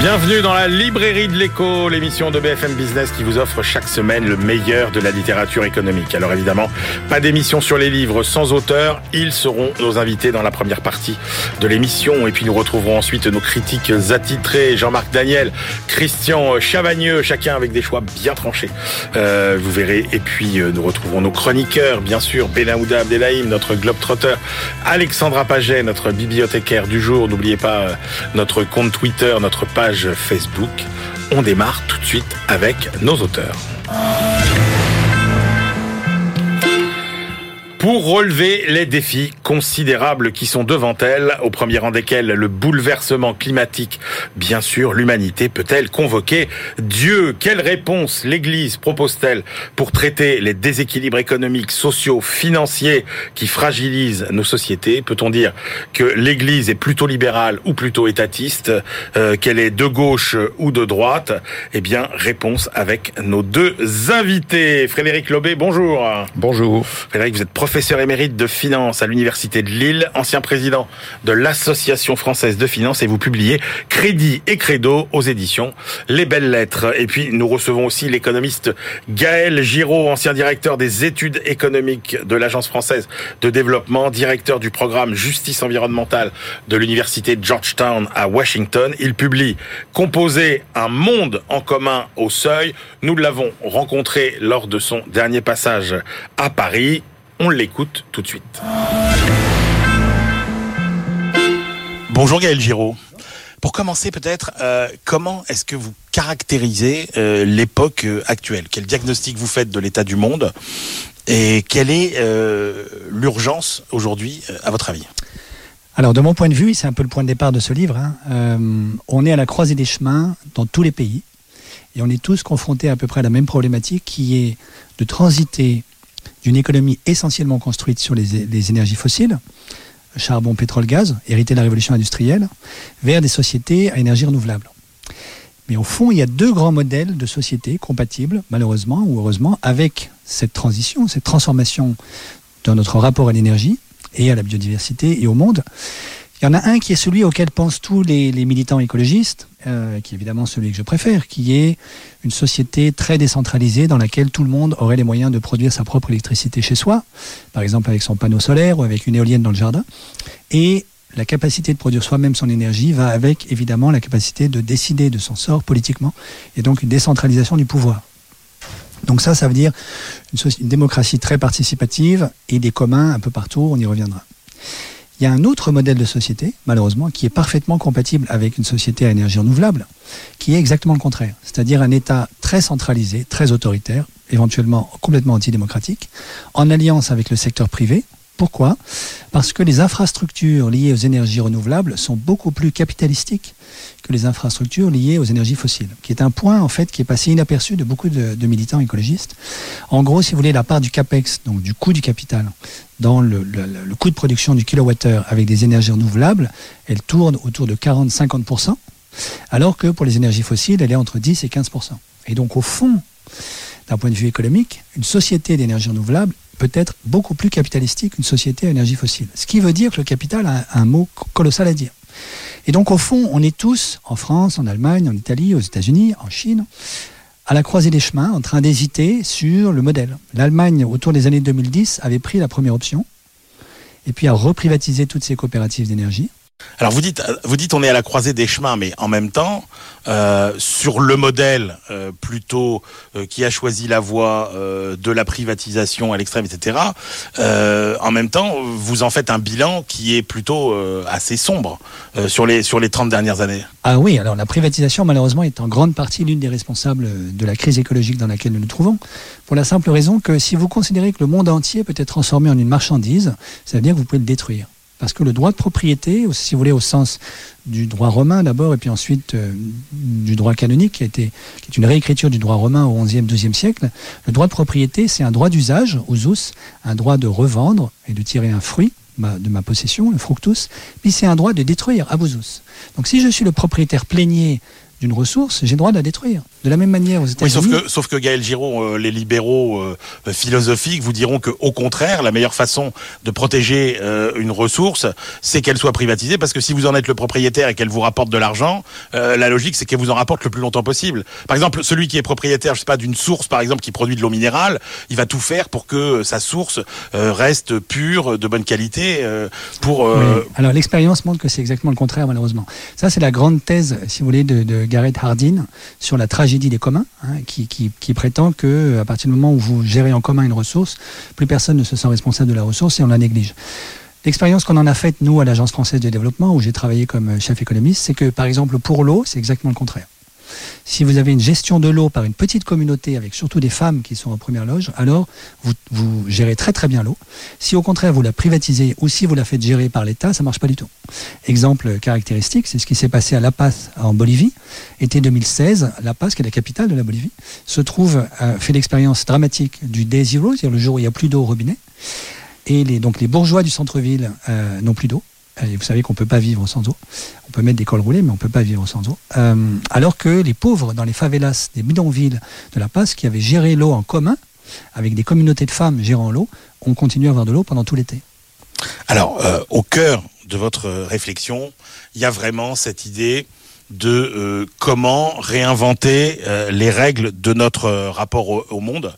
Bienvenue dans la librairie de l'écho, l'émission de BFM Business qui vous offre chaque semaine le meilleur de la littérature économique. Alors évidemment, pas d'émission sur les livres sans auteur, ils seront nos invités dans la première partie de l'émission et puis nous retrouverons ensuite nos critiques attitrés, Jean-Marc Daniel, Christian Chavagneux, chacun avec des choix bien tranchés. Euh, vous verrez et puis euh, nous retrouverons nos chroniqueurs, bien sûr, Benahouda Abdelhaim, notre globetrotter, Alexandra Paget, notre bibliothécaire du jour. N'oubliez pas euh, notre compte Twitter, notre page Facebook. On démarre tout de suite avec nos auteurs. Pour relever les défis considérables qui sont devant elle, au premier rang desquels le bouleversement climatique. Bien sûr, l'humanité peut-elle convoquer Dieu? Quelle réponse l'Église propose-t-elle pour traiter les déséquilibres économiques, sociaux, financiers qui fragilisent nos sociétés? Peut-on dire que l'Église est plutôt libérale ou plutôt étatiste euh, Qu'elle est de gauche ou de droite? Eh bien, réponse avec nos deux invités. Frédéric Lobé, bonjour. Bonjour. Frédéric, vous êtes professeur professeur émérite de finance à l'Université de Lille, ancien président de l'Association française de finance et vous publiez Crédit et Credo aux éditions Les Belles Lettres. Et puis nous recevons aussi l'économiste Gaël Giraud, ancien directeur des études économiques de l'Agence française de développement, directeur du programme Justice environnementale de l'Université Georgetown à Washington. Il publie Composer un monde en commun au seuil. Nous l'avons rencontré lors de son dernier passage à Paris. On l'écoute tout de suite. Bonjour Gaël Giraud. Pour commencer peut-être, euh, comment est-ce que vous caractérisez euh, l'époque euh, actuelle? Quel diagnostic vous faites de l'état du monde? Et quelle est l'urgence aujourd'hui à votre avis? Alors, de mon point de vue, c'est un peu le point de départ de ce livre. Hein, on est à la croisée des chemins dans tous les pays et on est tous confrontés à peu près à la même problématique qui est de transiter d'une économie essentiellement construite sur les, énergies fossiles, charbon, pétrole, gaz, hérité de la révolution industrielle, vers des sociétés à énergie renouvelable. Mais au fond, il y a deux grands modèles de sociétés compatibles, malheureusement ou heureusement, avec cette transition, cette transformation dans notre rapport à l'énergie et à la biodiversité et au monde. Il y en a un qui est celui auquel pensent tous les, militants écologistes, euh, qui est évidemment celui que je préfère, qui est une société très décentralisée dans laquelle tout le monde aurait les moyens de produire sa propre électricité chez soi, par exemple avec son panneau solaire ou avec une éolienne dans le jardin. Et la capacité de produire soi-même son énergie va avec évidemment la capacité de décider de son sort politiquement, et donc une décentralisation du pouvoir. Donc ça, ça veut dire une, une démocratie très participative et des communs un peu partout, on y reviendra. Il y a un autre modèle de société, malheureusement, qui est parfaitement compatible avec une société à énergie renouvelable, qui est exactement le contraire. C'est-à-dire un État très centralisé, très autoritaire, éventuellement complètement antidémocratique, en alliance avec le secteur privé, pourquoi? Parce que les infrastructures liées aux énergies renouvelables sont beaucoup plus capitalistiques que les infrastructures liées aux énergies fossiles, qui est un point en fait qui est passé inaperçu de beaucoup de, militants écologistes. En gros, si vous voulez, la part du capex, donc du coût du capital, dans le, coût de production du kilowattheure avec des énergies renouvelables, elle tourne autour de 40-50%, alors que pour les énergies fossiles, elle est entre 10 et 15%. Et donc, au fond, d'un point de vue économique, une société d'énergie renouvelable peut être beaucoup plus capitalistique qu'une société à énergie fossile. Ce qui veut dire que le capital a un mot colossal à dire. Et donc, au fond, on est tous, en France, en Allemagne, en Italie, aux États-Unis, en Chine, à la croisée des chemins, en train d'hésiter sur le modèle. L'Allemagne, autour des années 2010, avait pris la première option, et puis a reprivatisé toutes ses coopératives d'énergie. Alors vous dites, vous dites on est à la croisée des chemins, mais en même temps, euh, sur le modèle euh, plutôt euh, qui a choisi la voie de la privatisation à l'extrême, etc. en même temps, vous en faites un bilan qui est plutôt assez sombre sur les sur les 30 dernières années. Ah oui, alors la privatisation malheureusement est en grande partie l'une des responsables de la crise écologique dans laquelle nous nous trouvons, pour la simple raison que si vous considérez que le monde entier peut être transformé en une marchandise, ça veut dire que vous pouvez le détruire. Parce que le droit de propriété, si vous voulez, au sens du droit romain d'abord, et puis ensuite euh, du droit canonique, qui, a été, qui est une réécriture du droit romain au XIe, XIIe siècle, le droit de propriété, c'est un droit d'usage, usus, un droit de revendre et de tirer un fruit de ma possession, le fructus, puis c'est un droit de détruire, abusus. Donc si je suis le propriétaire plénier d'une ressource, j'ai le droit de la détruire. De la même manière aux Oui, États-Unis. sauf que, sauf que Gaël Giraud, euh, les libéraux euh, philosophiques vous diront que, au contraire, la meilleure façon de protéger euh, une ressource, c'est qu'elle soit privatisée, parce que si vous en êtes le propriétaire et qu'elle vous rapporte de l'argent, la logique, c'est qu'elle vous en rapporte le plus longtemps possible. Par exemple, celui qui est propriétaire, je sais pas, d'une source, par exemple, qui produit de l'eau minérale, il va tout faire pour que sa source reste pure, de bonne qualité, pour. Oui. Alors l'expérience montre que c'est exactement le contraire malheureusement. Ça c'est la grande thèse, si vous voulez, de, de Garrett Hardin sur la tragédie des communs, hein, qui, qui- qui prétend que à partir du moment où vous gérez en commun une ressource, plus personne ne se sent responsable de la ressource et on la néglige. L'expérience qu'on en a faite, nous, à l'Agence française de développement, où j'ai travaillé comme chef économiste, c'est que, par exemple, pour l'eau, c'est exactement le contraire. Si vous avez une gestion de l'eau par une petite communauté, avec surtout des femmes qui sont en première loge, alors vous, gérez très très bien l'eau. Si au contraire vous la privatisez ou si vous la faites gérer par l'État, ça marche pas du tout. Exemple caractéristique, c'est ce qui s'est passé à La Paz en Bolivie. Été 2016, La Paz, qui est la capitale de la Bolivie, se trouve, euh, fait l'expérience dramatique du day zero, c'est-à-dire le jour où il n'y a plus d'eau au robinet. Et les, donc les bourgeois du centre-ville euh, n'ont plus d'eau. Vous savez qu'on ne peut pas vivre sans eau. On peut mettre des cols roulés, mais on ne peut pas vivre sans eau. Euh, alors que les pauvres dans les favelas des bidonvilles de La Paz, qui avaient géré l'eau en commun, avec des communautés de femmes gérant l'eau, ont continué à avoir de l'eau pendant tout l'été. Alors, euh, au cœur de votre réflexion, il y a vraiment cette idée de euh, comment réinventer les règles de notre rapport au, monde,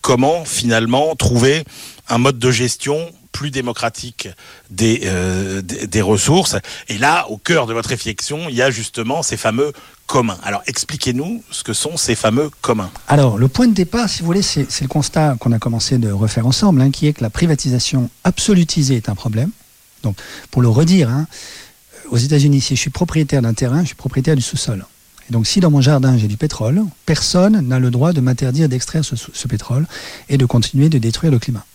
comment finalement trouver un mode de gestion plus démocratique des, euh, des, des ressources. Et là, au cœur de votre réflexion, il y a justement ces fameux communs. Alors, expliquez-nous ce que sont ces fameux communs. Alors, le point de départ, si vous voulez, c'est le constat qu'on a commencé de refaire ensemble, hein, qui est que la privatisation absolutisée est un problème. Donc, pour le redire, hein, aux États-Unis, si je suis propriétaire d'un terrain, je suis propriétaire du sous-sol. Et donc, si dans mon jardin j'ai du pétrole, personne n'a le droit de m'interdire d'extraire ce pétrole et de continuer de détruire le climat.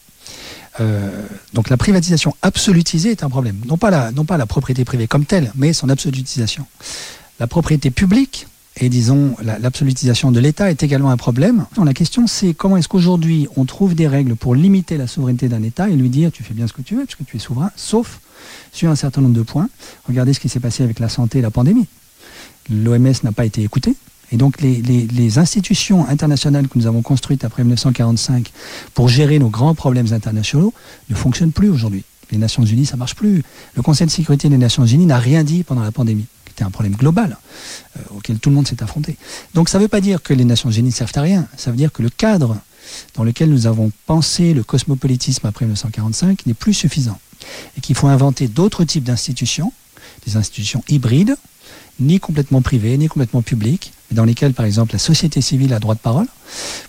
Euh, donc la privatisation absolutisée est un problème. Non pas, la, non pas la propriété privée comme telle, mais son absolutisation. La propriété publique et disons la- l'absolutisation de l'État est également un problème. La question c'est comment est-ce qu'aujourd'hui on trouve des règles pour limiter la souveraineté d'un État et lui dire tu fais bien ce que tu veux puisque tu es souverain, sauf sur un certain nombre de points. Regardez ce qui s'est passé avec la santé et la pandémie. L'OMS n'a pas été écoutée. Et donc les, institutions internationales que nous avons construites après 1945 pour gérer nos grands problèmes internationaux ne fonctionnent plus aujourd'hui. Les Nations Unies, ça marche plus. Le Conseil de sécurité des Nations Unies n'a rien dit pendant la pandémie, qui était un problème global euh, auquel tout le monde s'est affronté. Donc ça ne veut pas dire que les Nations Unies ne servent à rien. Ça veut dire que le cadre dans lequel nous avons pensé le cosmopolitisme après 1945 n'est plus suffisant. Et qu'il faut inventer d'autres types d'institutions, des institutions hybrides, ni complètement privées, ni complètement publiques, dans lesquelles, par exemple, la société civile a droit de parole,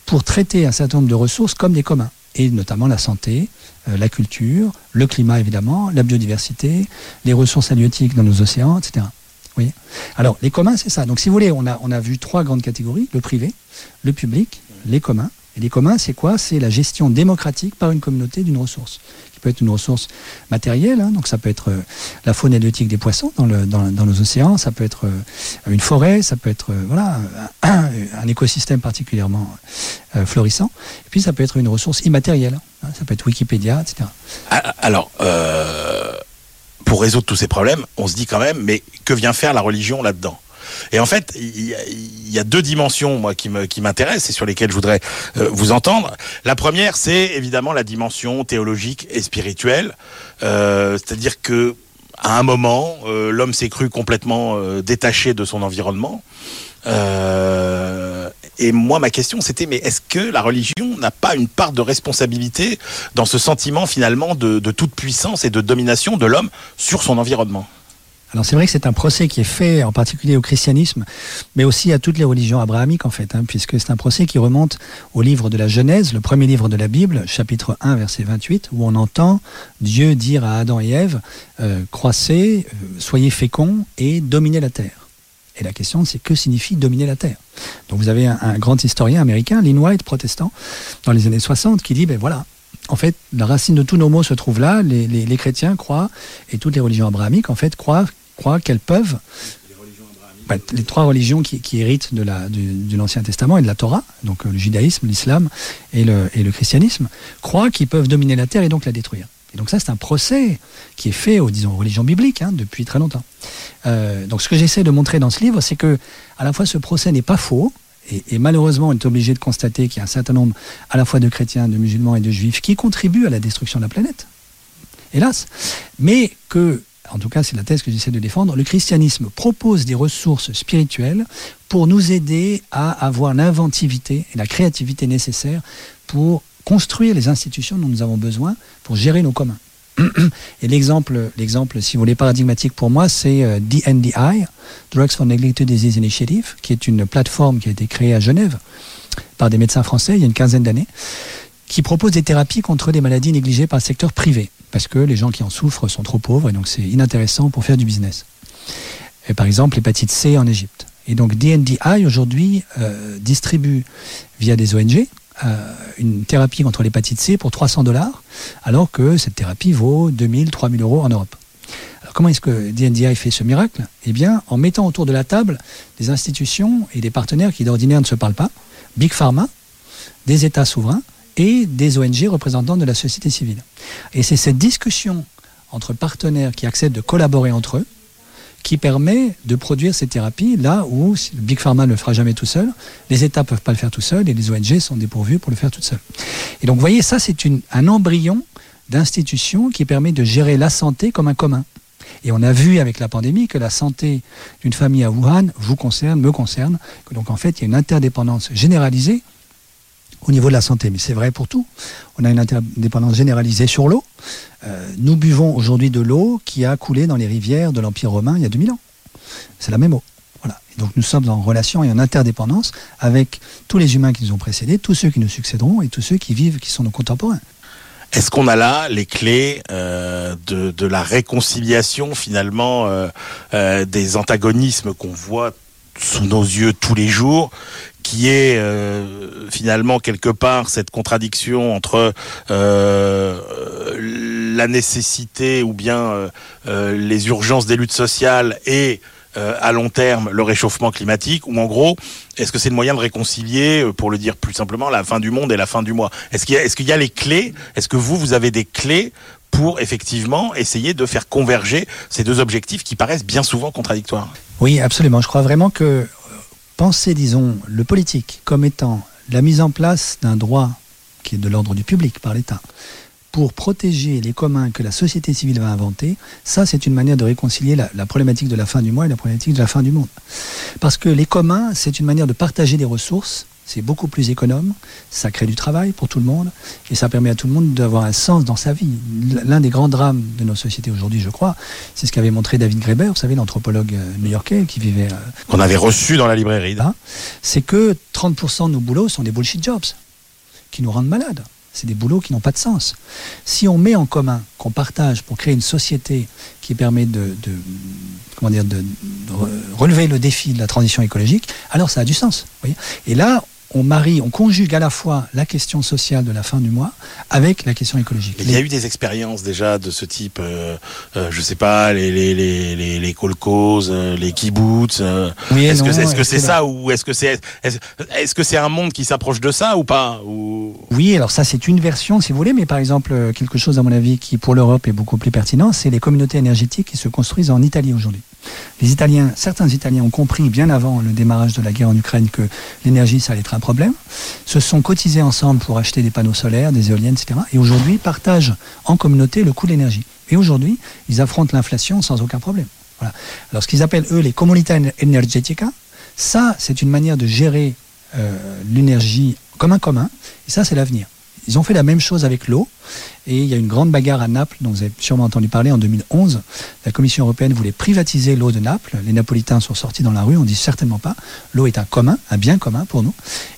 pour traiter un certain nombre de ressources comme des communs, et notamment la santé, euh, la culture, le climat évidemment, la biodiversité, les ressources halieutiques dans nos océans, etc. Voyez? Alors, les communs, c'est ça. Donc, si vous voulez, on a, on a vu trois grandes catégories, le privé, le public, les communs. Et les communs, c'est quoi? C'est la gestion démocratique par une communauté d'une ressource, peut être une ressource matérielle, hein, donc ça peut être euh, la faune halieutique des poissons dans, dans, nos océans, ça peut être euh, une forêt, ça peut être euh, voilà, un, écosystème particulièrement florissant, et puis ça peut être une ressource immatérielle, hein, ça peut être Wikipédia, etc. Ah, Alors, pour résoudre tous ces problèmes, on se dit quand même, mais que vient faire la religion là-dedans? Et en fait, il y, a, deux dimensions moi qui m'intéressent et sur lesquelles je voudrais euh, vous entendre. La première, c'est évidemment la dimension théologique et spirituelle, euh, c'est-à-dire que à un moment, euh, l'homme s'est cru complètement détaché de son environnement. Et moi, ma question, c'était, mais est-ce que la religion n'a pas une part de responsabilité dans ce sentiment finalement de toute puissance et de domination de l'homme sur son environnement? Alors c'est vrai que c'est un procès qui est fait en particulier au christianisme, mais aussi à toutes les religions abrahamiques en fait, hein, puisque c'est un procès qui remonte au livre de la Genèse, le premier livre de la Bible, chapitre 1, verset 28, où on entend Dieu dire à Adam et Ève, euh, croissez, euh, soyez féconds et dominez la terre. Et la question c'est que signifie dominer la terre? Donc vous avez un, grand historien américain, Lynn White, protestant, dans les années 60, qui dit, ben voilà, en fait, la racine de tous nos mots se trouve là. Les, les, chrétiens croient, et toutes les religions abrahamiques, en fait, croient, croient qu'elles peuvent. Les, bah, les trois religions qui, héritent de, la, du, l'Ancien Testament et de la Torah, donc le judaïsme, l'islam et le, et le christianisme, croient qu'ils peuvent dominer la terre et donc la détruire. Et donc ça, c'est un procès qui est fait aux, disons, religions bibliques hein, depuis très longtemps. Euh, donc ce que j'essaie de montrer dans ce livre, c'est que à la fois ce procès n'est pas faux, Et, malheureusement, on est obligé de constater qu'il y a un certain nombre à la fois de chrétiens, de musulmans et de juifs qui contribuent à la destruction de la planète. Hélas. Mais que, en tout cas c'est la thèse que j'essaie de défendre, le christianisme propose des ressources spirituelles pour nous aider à avoir l'inventivité et la créativité nécessaires pour construire les institutions dont nous avons besoin pour gérer nos communs. Et l'exemple, l'exemple, si vous voulez, paradigmatique pour moi, c'est euh, DNDI, Drugs for Neglected Disease Initiative, qui est une plateforme qui a été créée à Genève par des médecins français il y a une quinzaine d'années, qui propose des thérapies contre des maladies négligées par le secteur privé, parce que les gens qui en souffrent sont trop pauvres et donc c'est inintéressant pour faire du business. Et par exemple, l'hépatite C en Égypte. Et donc DNDI aujourd'hui euh, distribue via des ONG euh, une thérapie contre l'hépatite C pour 300 dollars, alors que cette thérapie vaut 2000, 3000 euros en Europe. Alors comment est-ce que DNDI fait ce miracle? Eh bien, en mettant autour de la table des institutions et des partenaires qui d'ordinaire ne se parlent pas, Big Pharma, des États souverains et des ONG représentants de la société civile. Et c'est cette discussion entre partenaires qui acceptent de collaborer entre eux qui permet de produire ces thérapies là où le Big Pharma ne le fera jamais tout seul, les États ne peuvent pas le faire tout seul et les ONG sont dépourvus pour le faire tout seul. Et donc vous voyez, ça c'est un embryon d'institution qui permet de gérer la santé comme un commun. Et on a vu avec la pandémie que la santé d'une famille à Wuhan vous concerne, me concerne. Donc en fait, il y a une interdépendance généralisée au niveau de la santé, mais c'est vrai pour tout. On a une interdépendance généralisée sur l'eau. Euh, nous buvons aujourd'hui de l'eau qui a coulé dans les rivières de l'Empire romain il y a 2000 ans. C'est la même eau. Voilà. donc nous sommes en relation et en interdépendance avec tous les humains qui nous ont précédés, tous ceux qui nous succéderont et tous ceux qui vivent, qui sont nos contemporains. Est-ce qu'on a là les clés euh, de, la réconciliation finalement euh, des antagonismes qu'on voit sous nos yeux tous les jours qui est euh, finalement quelque part cette contradiction entre euh, la nécessité ou bien euh, les urgences des luttes sociales et à long terme le réchauffement climatique ou en gros est-ce que c'est le moyen de réconcilier pour le dire plus simplement la fin du monde et la fin du mois? Est-ce qu'il y y a les clés? Est-ce que vous vous avez des clés pour effectivement essayer de faire converger ces deux objectifs qui paraissent bien souvent contradictoires? Oui, absolument. Je crois vraiment que penser, disons, le politique comme étant la mise en place d'un droit qui est de l'ordre du public par l'État pour protéger les communs que la société civile va inventer, ça c'est une manière de réconcilier la, problématique de la fin du mois et la problématique de la fin du monde. Parce que les communs, c'est une manière de partager des ressources c'est beaucoup plus économe, ça crée du travail pour tout le monde et ça permet à tout le monde d'avoir un sens dans sa vie. L'un des grands drames de nos sociétés aujourd'hui, je crois, c'est ce qu'avait montré David Graeber, vous savez, l'anthropologue euh, new-yorkais qui vivait. Euh, Qu'on avait reçu dans la librairie. Hein, c'est que 30% de nos boulots sont des bullshit jobs qui nous rendent malades. C'est des boulots qui n'ont pas de sens. Si on met en commun, qu'on partage pour créer une société qui permet de, comment dire, de, relever le défi de la transition écologique, alors ça a du sens. Et là, on marie, on conjugue à la fois la question sociale de la fin du mois avec la question écologique. Il y a eu des expériences déjà de ce type, euh, euh, je sais pas, les les les les, les kolkhozes, euh, les kibbutz. Euh, oui, est-ce que est-ce que c'est ça ou est-ce que c'est est-ce que c'est un monde qui s'approche de ça ou pas ou... Oui, alors ça c'est une version si vous voulez, mais par exemple quelque chose à mon avis qui pour l'Europe est beaucoup plus pertinent, c'est les communautés énergétiques qui se construisent en Italie aujourd'hui. Les Italiens, certains Italiens ont compris bien avant le démarrage de la guerre en Ukraine que l'énergie ça allait être un problème, se sont cotisés ensemble pour acheter des panneaux solaires, des éoliennes, etc. Et aujourd'hui partagent en communauté le coût de l'énergie. Et aujourd'hui, ils affrontent l'inflation sans aucun problème. Voilà. Alors ce qu'ils appellent eux les comunità energetica, ça c'est une manière de gérer euh, l'énergie comme un commun, et ça c'est l'avenir. Ils ont fait la même chose avec l'eau. Et il y a une grande bagarre à Naples, dont vous avez sûrement entendu parler en 2011. La Commission européenne voulait privatiser l'eau de Naples. Les Napolitains sont sortis dans la rue, on dit certainement pas. L'eau est un commun, un bien commun pour nous.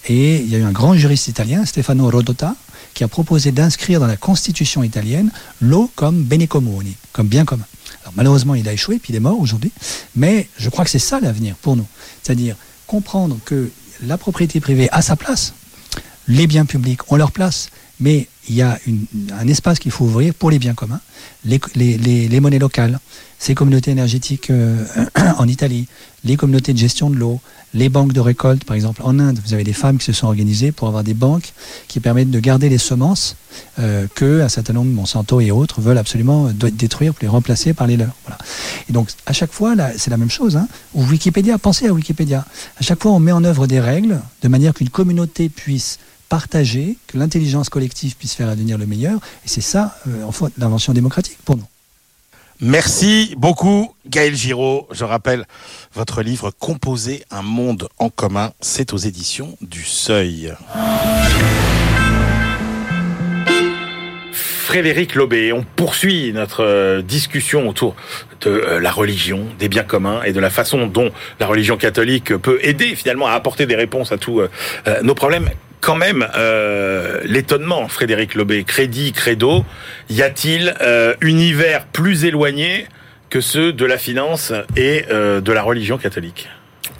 Et il y a eu un grand juriste italien, Stefano Rodota, qui a proposé d'inscrire dans la constitution italienne l'eau comme bene comme bien commun. Alors malheureusement, il a échoué, puis il est mort aujourd'hui. Mais je crois que c'est ça l'avenir pour nous. C'est-à-dire comprendre que la propriété privée a sa place, les biens publics ont leur place, Mais il y a un espace qu'il faut ouvrir pour les biens communs, les, monnaies locales, ces communautés énergétiques euh, en Italie, les communautés de gestion de l'eau, les banques de récolte, par exemple en Inde, vous avez des femmes qui se sont organisées pour avoir des banques qui permettent de garder les semences euh, que un certain nombre, Monsanto et autres, veulent absolument détruire pour les remplacer par les leurs. Voilà. Et donc à chaque fois, c'est la même chose. Hein, Wikipédia, pensez à Wikipédia. À chaque fois, on met en œuvre des règles de manière qu'une communauté puisse partager, que l'intelligence collective puisse faire advenir le meilleur. Et c'est ça, euh, en fait, l'invention démocratique pour nous. Merci beaucoup, Gaël Giraud. Je rappelle votre livre Composer un monde en commun. C'est aux éditions du Seuil. Frédéric Lobé, on poursuit notre euh, discussion autour de euh, la religion, des biens communs et de la façon dont la religion catholique peut aider finalement à apporter des réponses à tous nos problèmes quand même euh, l'étonnement, Frédéric Lobé. Crédit, credo, y a-t-il euh, univers plus éloigné que ceux de la finance et euh, de la religion catholique?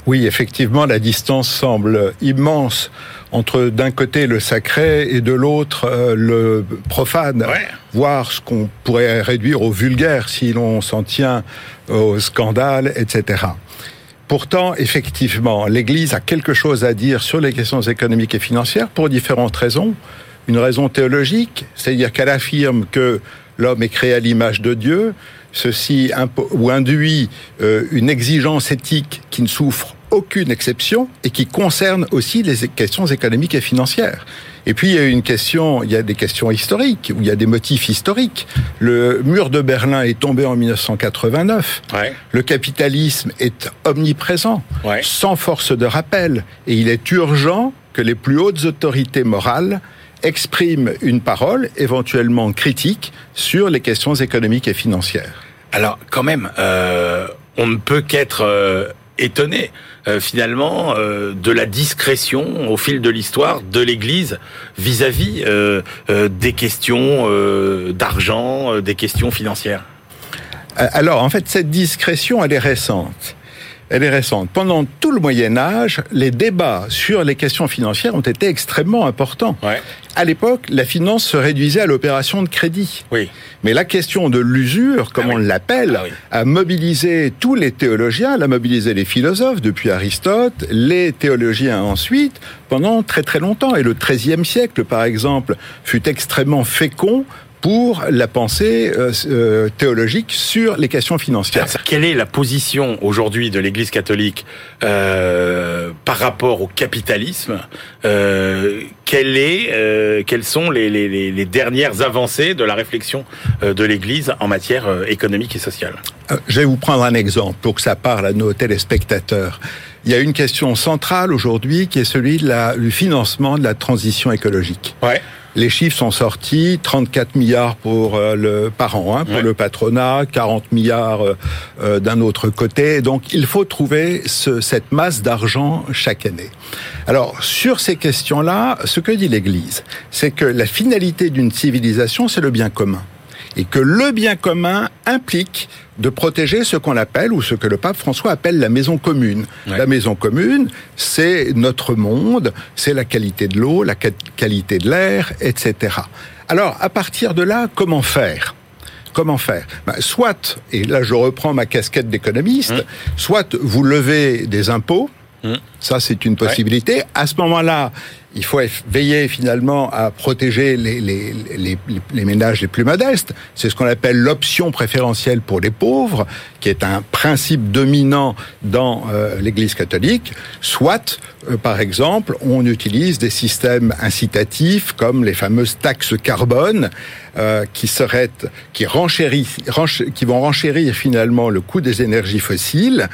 Oui, effectivement, la distance semble immense entre d'un côté le sacré et de l'autre le profane, voire ce qu'on pourrait réduire au vulgaire si l'on s'en tient au scandale, etc. Pourtant, effectivement, l'Église a quelque chose à dire sur les questions économiques et financières pour différentes raisons. Une raison théologique, c'est-à-dire qu'elle affirme que l'homme est créé à l'image de Dieu, ceci ou induit euh, une exigence éthique qui ne souffre aucune exception et qui concerne aussi les questions économiques et financières. Et puis il y a une question, il y a des questions historiques, où il y a des motifs historiques. Le mur de Berlin est tombé en 1989. Le capitalisme est omniprésent, sans force de rappel. Et il est urgent que les plus hautes autorités morales expriment une parole, éventuellement critique, sur les questions économiques et financières. Alors quand même, euh, on ne peut qu'être... Euh, étonné euh, finalement euh, de la discrétion au fil de l'histoire de l'Église vis-à-vis euh, des questions d'argent, des questions financières. Alors en fait cette discrétion elle est récente elle est récente. Pendant tout le Moyen Âge, les débats sur les questions financières ont été extrêmement importants. Ouais. À l'époque, la finance se réduisait à l'opération de crédit. Oui. Mais la question de l'usure, comme ah on l'appelle, ah a mobilisé tous les théologiens, a mobilisé les philosophes depuis Aristote, les théologiens ensuite, pendant très très longtemps. Et le XIIIe siècle, par exemple, fut extrêmement fécond pour la pensée euh, euh, théologique sur les questions financières. Quelle est la position aujourd'hui de l'Église catholique euh, par rapport au capitalisme euh, quelle est, euh, Quelles sont les, les, les, dernières avancées de la réflexion de l'Église en matière économique et sociale? Je vais vous prendre un exemple pour que ça parle à nos téléspectateurs. Il y a une question centrale aujourd'hui qui est celui de la, du financement de la transition écologique. Ouais. Les chiffres sont sortis 34 milliards pour euh, le par an hein, pour le patronat, 40 milliards euh, euh, d'un autre côté. Donc il faut trouver ce, cette masse d'argent chaque année. Alors sur ces questions-là, ce que dit l'Église, c'est que la finalité d'une civilisation, c'est le bien commun et que le bien commun implique de protéger ce qu'on appelle, ou ce que le pape François appelle la maison commune. La maison commune, c'est notre monde, c'est la qualité de l'eau, la qualité de l'air, etc. Alors, à partir de là, comment faire? Comment faire? Ben, Soit, et là je reprends ma casquette d'économiste, mmh. soit vous levez des impôts, mmh. ça c'est une possibilité. À ce moment-là, il faut veiller finalement à protéger les, ménages les plus modestes. C'est ce qu'on appelle l'option préférentielle pour les pauvres, qui est un principe dominant dans euh, l'Église catholique. Soit, euh, par exemple, on utilise des systèmes incitatifs comme les fameuses taxes carbone, euh, qui seraient, qui qui vont renchérir finalement le coût des énergies fossiles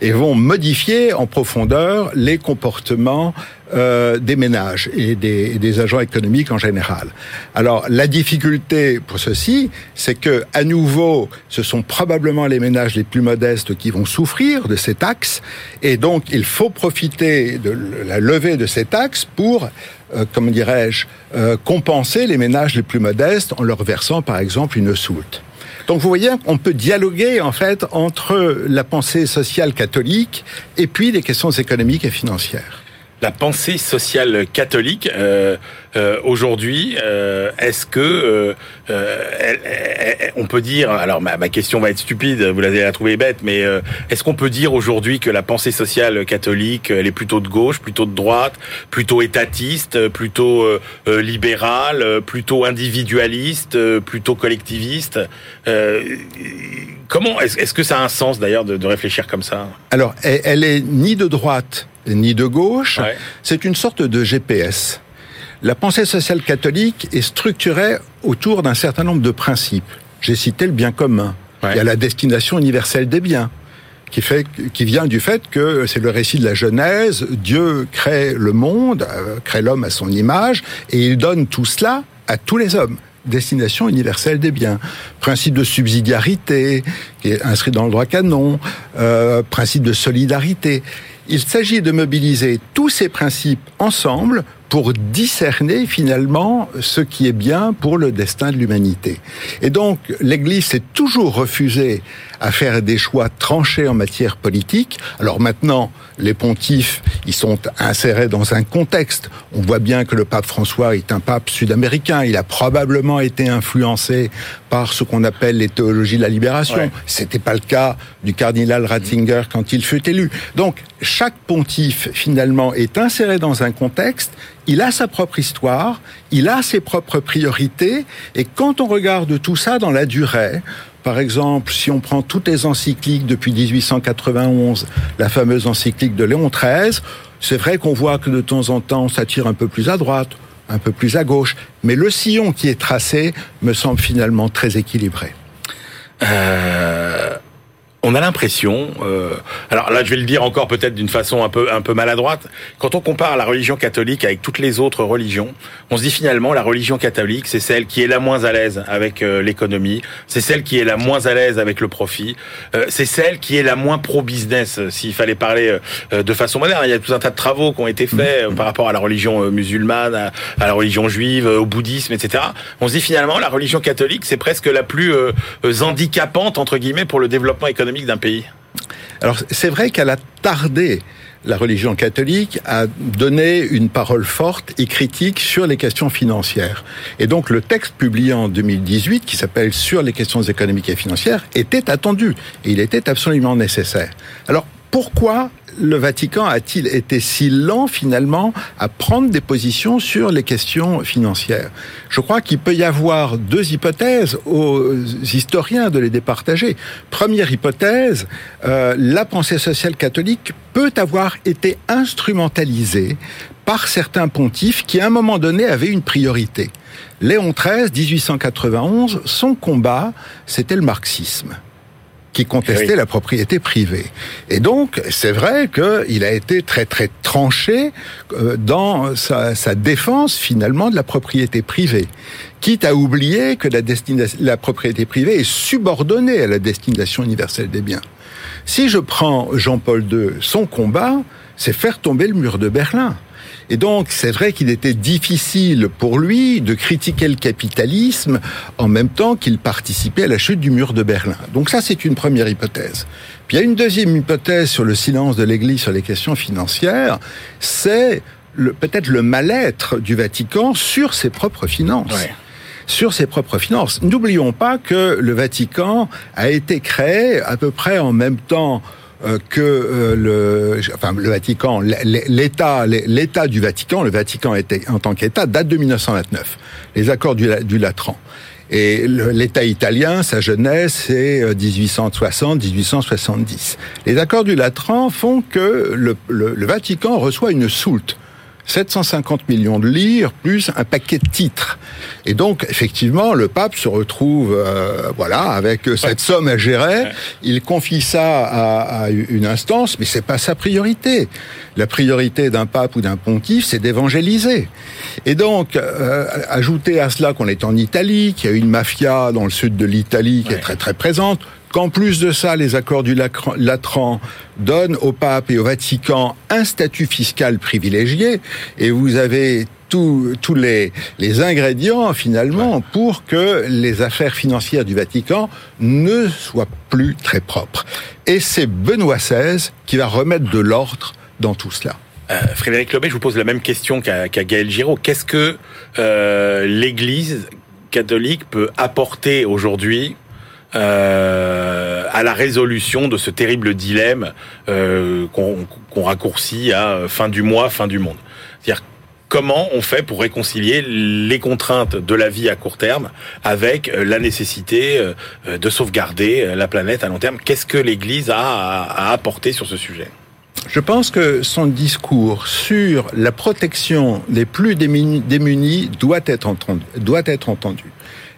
et vont modifier en profondeur les comportements euh, des ménages et des, des, agents économiques en général. Alors la difficulté pour ceci, c'est que à nouveau, ce sont probablement les ménages les plus modestes qui vont souffrir de ces taxes, et donc il faut profiter de la levée de ces taxes pour euh, dirais-je, euh, compenser les ménages les plus modestes en leur versant par exemple une soulte. Donc vous voyez, on peut dialoguer en fait entre la pensée sociale catholique et puis les questions économiques et financières la pensée sociale catholique. Euh, aujourd'hui, est-ce que on peut dire, alors ma, question va être stupide, vous l'avez la trouver bête, mais est-ce qu'on peut dire aujourd'hui que la pensée sociale catholique, elle est plutôt de gauche, plutôt de droite, plutôt étatiste, plutôt libérale, plutôt individualiste, plutôt collectiviste Comment est-ce que ça a un sens d'ailleurs de, réfléchir comme ça? Alors, elle, est ni de droite ni de gauche. C'est une sorte de GPS. La pensée sociale catholique est structurée autour d'un certain nombre de principes. J'ai cité le bien commun. Il y a la destination universelle des biens. Qui, fait, qui vient du fait que c'est le récit de la Genèse, Dieu crée le monde, euh, crée l'homme à son image, et il donne tout cela à tous les hommes destination universelle des biens. Principe de subsidiarité, qui est inscrit dans le droit canon, euh, principe de solidarité. Il s'agit de mobiliser tous ces principes ensemble pour discerner finalement ce qui est bien pour le destin de l'humanité. Et donc l'Église s'est toujours refusée à faire des choix tranchés en matière politique. Alors maintenant, les pontifes, ils sont insérés dans un contexte. On voit bien que le pape François est un pape sud-américain. Il a probablement été influencé par ce qu'on appelle les théologies de la libération. Ouais. C'était pas le cas du cardinal Ratzinger quand il fut élu. Donc, chaque pontife, finalement, est inséré dans un contexte il a sa propre histoire, il a ses propres priorités, et quand on regarde tout ça dans la durée, par exemple, si on prend toutes les encycliques depuis 1891, la fameuse encyclique de Léon XIII, c'est vrai qu'on voit que de temps en temps, ça tire un peu plus à droite, un peu plus à gauche, mais le sillon qui est tracé me semble finalement très équilibré. Euh, on a l'impression, euh, alors là je vais le dire encore peut-être d'une façon un peu un peu maladroite, quand on compare la religion catholique avec toutes les autres religions, on se dit finalement la religion catholique c'est celle qui est la moins à l'aise avec euh, l'économie, c'est celle qui est la moins à l'aise avec le profit, euh, c'est celle qui est la moins pro-business s'il fallait parler de façon moderne. Il y a tout un tas de travaux qui ont été faits par rapport à la religion musulmane, à, à, la religion juive, au bouddhisme, etc. On se dit finalement la religion catholique c'est presque la plus handicapante entre guillemets pour le développement économique Alors c'est vrai qu'elle a tardé la religion catholique a donné une parole forte et critique sur les questions financières. Et donc le texte publié en 2018, qui s'appelle Sur les questions économiques et financières, était attendu et il était absolument nécessaire. Pourquoi le Vatican a-t-il été si lent finalement à prendre des positions sur les questions financières? Je crois qu'il peut y avoir deux hypothèses aux historiens de les départager. Première hypothèse, euh, la pensée sociale catholique peut avoir été instrumentalisée par certains pontifes qui à un moment donné avaient une priorité. Léon XIII, 1891, son combat, c'était le marxisme qui contestait la propriété privée. Et donc, c'est vrai qu'il a été très très tranché euh, dans sa, sa, défense finalement de la propriété privée, quitte à oublier que la, la propriété privée est subordonnée à la destination universelle des biens. Si je prends Jean-Paul II, son combat, c'est faire tomber le mur de Berlin. Et donc, c'est vrai qu'il était difficile pour lui de critiquer le capitalisme en même temps qu'il participait à la chute du mur de Berlin. Donc ça, c'est une première hypothèse. Puis il y a une deuxième hypothèse sur le silence de l'Église sur les questions financières, c'est peut-être le mal-être du Vatican sur ses propres finances. sur ses propres finances. N'oublions pas que le Vatican a été créé à peu près en même temps que euh, le, enfin, le Vatican, l'État, l'État du Vatican, le Vatican était en tant qu'État date de 1929, les accords du, du Latran. Et l'État italien, sa jeunesse, c'est 1860-1870. Euh, les accords du Latran font que le, le, le Vatican reçoit une soulte 750 millions de lire plus un paquet de titres. Et donc, effectivement, le pape se retrouve, euh, voilà, avec cette somme à gérer. Il confie ça à, à une instance, mais c'est pas sa priorité. La priorité d'un pape ou d'un pontife, c'est d'évangéliser. Et donc, euh, ajouter à cela qu'on est en Italie, qu'il y a une mafia dans le sud de l'Italie qui est très très présente, qu'en plus de ça, les accords du Latran donnent au pape et au Vatican un statut fiscal privilégié, et vous avez tous les, les ingrédients finalement pour que les affaires financières du Vatican ne soient plus très propres. Et c'est Benoît XVI qui va remettre de l'ordre dans tout cela. Frédéric Lobet, je vous pose la même question qu'à Gaël Giraud. Qu'est-ce que l'Église catholique peut apporter aujourd'hui euh, à la résolution de ce terrible dilemme euh, qu'on raccourcit à fin du mois, fin du monde. C'est-à-dire comment on fait pour réconcilier les contraintes de la vie à court terme avec euh, la nécessité euh, de sauvegarder la planète à long terme? Qu'est-ce que l'Église a à apporter sur ce sujet? Je pense que son discours sur la protection des plus démunis. Doit être entendu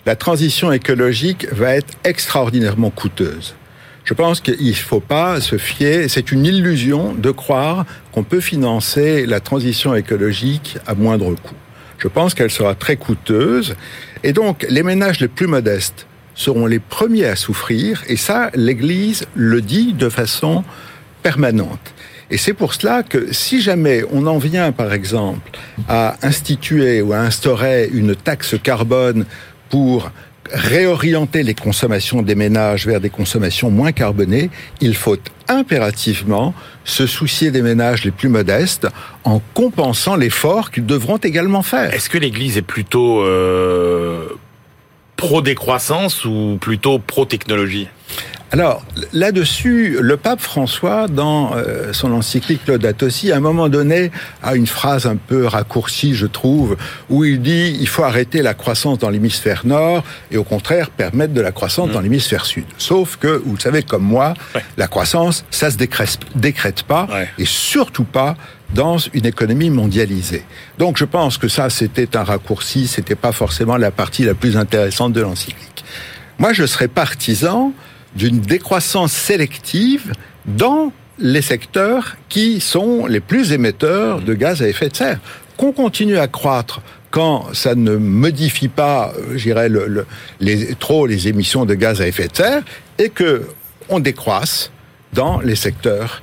la transition écologique va être extraordinairement coûteuse. Je pense qu'il ne faut pas se fier, c'est une illusion de croire qu'on peut financer la transition écologique à moindre coût. Je pense qu'elle sera très coûteuse et donc les ménages les plus modestes seront les premiers à souffrir et ça, l'Église le dit de façon permanente. Et c'est pour cela que si jamais on en vient, par exemple, à instituer ou à instaurer une taxe carbone pour réorienter les consommations des ménages vers des consommations moins carbonées, il faut impérativement se soucier des ménages les plus modestes en compensant l'effort qu'ils devront également faire. Est-ce que l'Église est plutôt euh, pro-décroissance ou plutôt pro-technologie? Alors là-dessus, le pape François, dans euh, son encyclique Laudato Si, à un moment donné, a une phrase un peu raccourcie, je trouve, où il dit il faut arrêter la croissance dans l'hémisphère nord et au contraire permettre de la croissance dans mmh. l'hémisphère sud. Sauf que, vous le savez comme moi, la croissance, ça se décrète, décrète pas et surtout pas dans une économie mondialisée. Donc je pense que ça, c'était un raccourci, c'était pas forcément la partie la plus intéressante de l'encyclique. Moi, je serais partisan d'une décroissance sélective dans les secteurs qui sont les plus émetteurs de gaz à effet de serre. Qu'on continue à croître quand ça ne modifie pas, euh, j'irais, le, les, trop les émissions de gaz à effet de serre, et que on décroisse dans les secteurs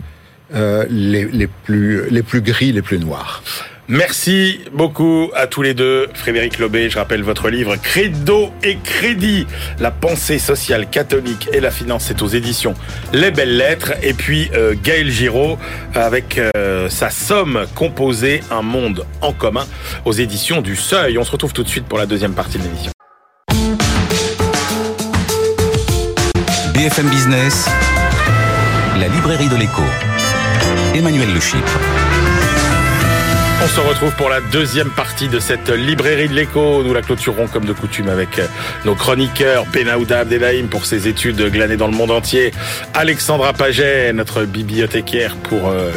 euh, les, les, plus, les plus gris, les plus noirs. Merci beaucoup à tous les deux. Frédéric Lobé, je rappelle votre livre Credo et Crédit, la pensée sociale catholique et la finance, c'est aux éditions Les Belles Lettres. Et puis euh, Gaël Giraud avec euh, sa somme composée, un monde en commun aux éditions du Seuil. On se retrouve tout de suite pour la deuxième partie de l'émission. BFM Business, la librairie de l'écho. Emmanuel Le on se retrouve pour la deuxième partie de cette librairie de l'écho. Nous la clôturerons comme de coutume avec euh, nos chroniqueurs Benahouda Abdelhaim pour ses études glanées dans le monde entier, Alexandra Paget, notre bibliothécaire pour euh,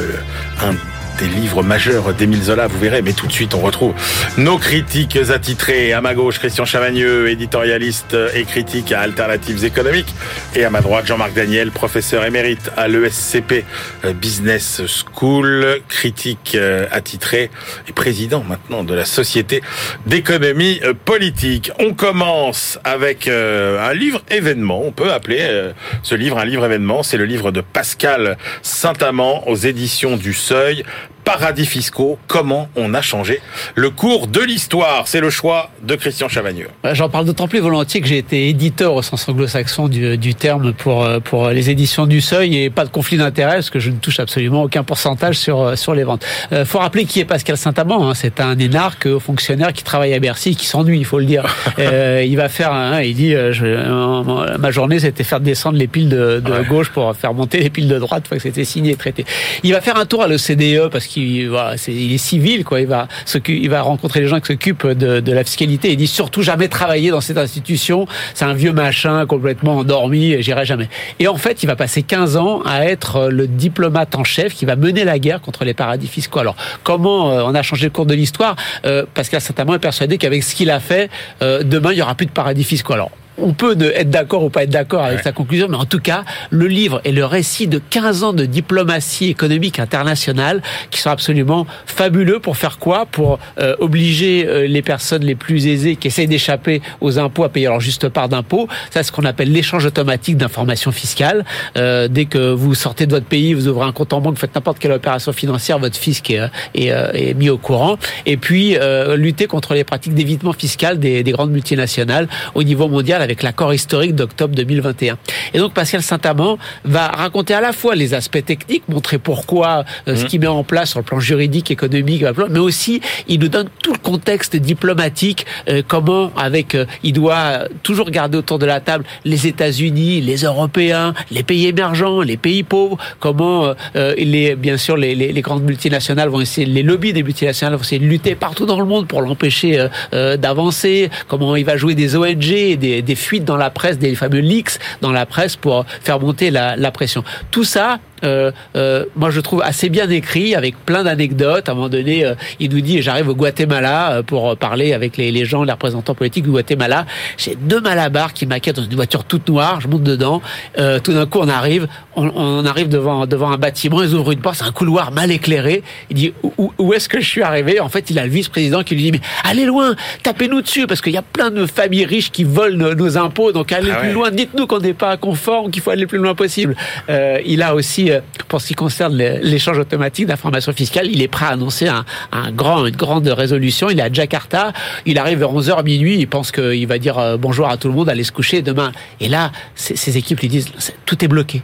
un des livres majeurs d'Émile Zola, vous verrez. Mais tout de suite, on retrouve nos critiques attitrés. À ma gauche, Christian Chavagneux, éditorialiste et critique à Alternatives économiques. Et à ma droite, Jean-Marc Daniel, professeur émérite à l'ESCP euh, Business School, critique euh, attitré et président maintenant de la Société d'économie euh, politique. On commence avec un livre événement. On peut appeler ce livre un livre événement. C'est le livre de Pascal Saint-Amand aux éditions du Seuil paradis fiscaux, comment on a changé le cours de l'histoire. C'est le choix de Christian Chavagneux. J'en parle d'autant plus volontiers que j'ai été éditeur au sens anglo-saxon du, du, terme pour, euh, pour les éditions du Seuil et pas de conflit d'intérêt parce que je ne touche absolument aucun pourcentage sur, euh, sur les ventes. Euh, faut rappeler qui est Pascal Saint-Amand. Hein. C'est un énarque fonctionnaire qui travaille à Bercy, qui s'ennuie, il faut le dire. euh, il va faire, un, il dit, euh, je, ma journée c'était faire descendre les piles de, de gauche pour faire monter les piles de droite, une fois que c'était signé et traité. Il va faire un tour à l'OCDE parce qu'il il, est, il est civil, quoi. Il va, il va rencontrer les gens qui s'occupent de, la fiscalité. Il dit surtout jamais travailler dans cette institution. C'est un vieux machin complètement endormi. J'irai jamais. Et en fait, il va passer 15 ans à être le diplomate en chef qui va mener la guerre contre les paradis fiscaux. Alors, comment euh, on a changé le cours de l'histoire? Euh, Pascal Saint-Amand est persuadé qu'avec ce qu'il a fait, euh, demain il y aura plus de paradis fiscaux. Alors, on peut être d'accord ou pas être d'accord avec sa conclusion, mais en tout cas, le livre est le récit de 15 ans de diplomatie économique internationale qui sont absolument fabuleux pour faire quoi? Pour euh, obliger euh, les personnes les plus aisées qui essayent d'échapper aux impôts à payer leur juste part d'impôts. Ça, c'est ce qu'on appelle l'échange automatique d'informations fiscales. Euh, dès que vous sortez de votre pays, vous ouvrez un compte en banque, vous faites n'importe quelle opération financière, votre fisc est, est, est mis au courant. Et puis, lutter contre les pratiques d'évitement fiscal des, des grandes multinationales au niveau mondial avec l'accord historique d'octobre 2021. Et donc Pascal Saint-Amand va raconter à la fois les aspects techniques, montrer pourquoi euh, ce mmh. qu'il met en place sur le plan juridique, économique, mais aussi il nous donne tout le contexte diplomatique, euh, comment avec euh, il doit toujours garder autour de la table les États-Unis, les Européens, les pays émergents, les pays pauvres, comment les bien sûr les, les, les, grandes multinationales vont essayer, les lobbies des multinationales vont essayer de lutter partout dans le monde pour l'empêcher d'avancer, comment il va jouer des ONG, des, des fuites dans la presse, des fameux leaks dans la presse pour faire monter la, la pression. Tout ça, euh, euh, moi je trouve assez bien écrit avec plein d'anecdotes. À un moment donné, euh, il nous dit j'arrive au Guatemala euh, pour parler avec les, les, gens, les représentants politiques du Guatemala. J'ai deux malabars qui m'inquiètent dans une voiture toute noire. Je monte dedans. Euh, tout d'un coup, on arrive, on, on, arrive devant devant un bâtiment. Ils ouvrent une porte, c'est un couloir mal éclairé. Il dit où, où est-ce que je suis arrivé? En fait, il a le vice-président qui lui dit mais allez loin, tapez-nous dessus parce qu'il y a plein de familles riches qui volent nos, impôts. Donc allez ah plus loin. Dites-nous qu'on n'est pas conforme, qu'il faut aller le plus loin possible. il a aussi euh, pour ce qui concerne l'échange automatique d'informations fiscales, il est prêt à annoncer une grande résolution. Il est à Jakarta, il arrive vers 11h minuit, il pense qu'il va dire euh, bonjour à tout le monde, allez se coucher demain. Et là, ses équipes lui disent tout est bloqué.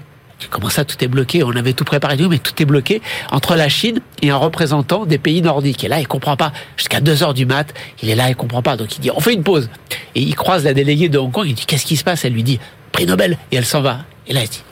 Comment ça, tout est bloqué? On avait tout préparé, mais tout est bloqué entre la Chine et un représentant des pays nordiques. Et là, il comprend pas. Jusqu'à 2 heures du mat, il est là, il comprend pas. Donc il dit, on fait une pause. Et il croise la déléguée de Hong Kong, il dit, qu'est-ce qui se passe? Elle lui dit, prix Nobel. Et elle s'en va. Et là, il dit,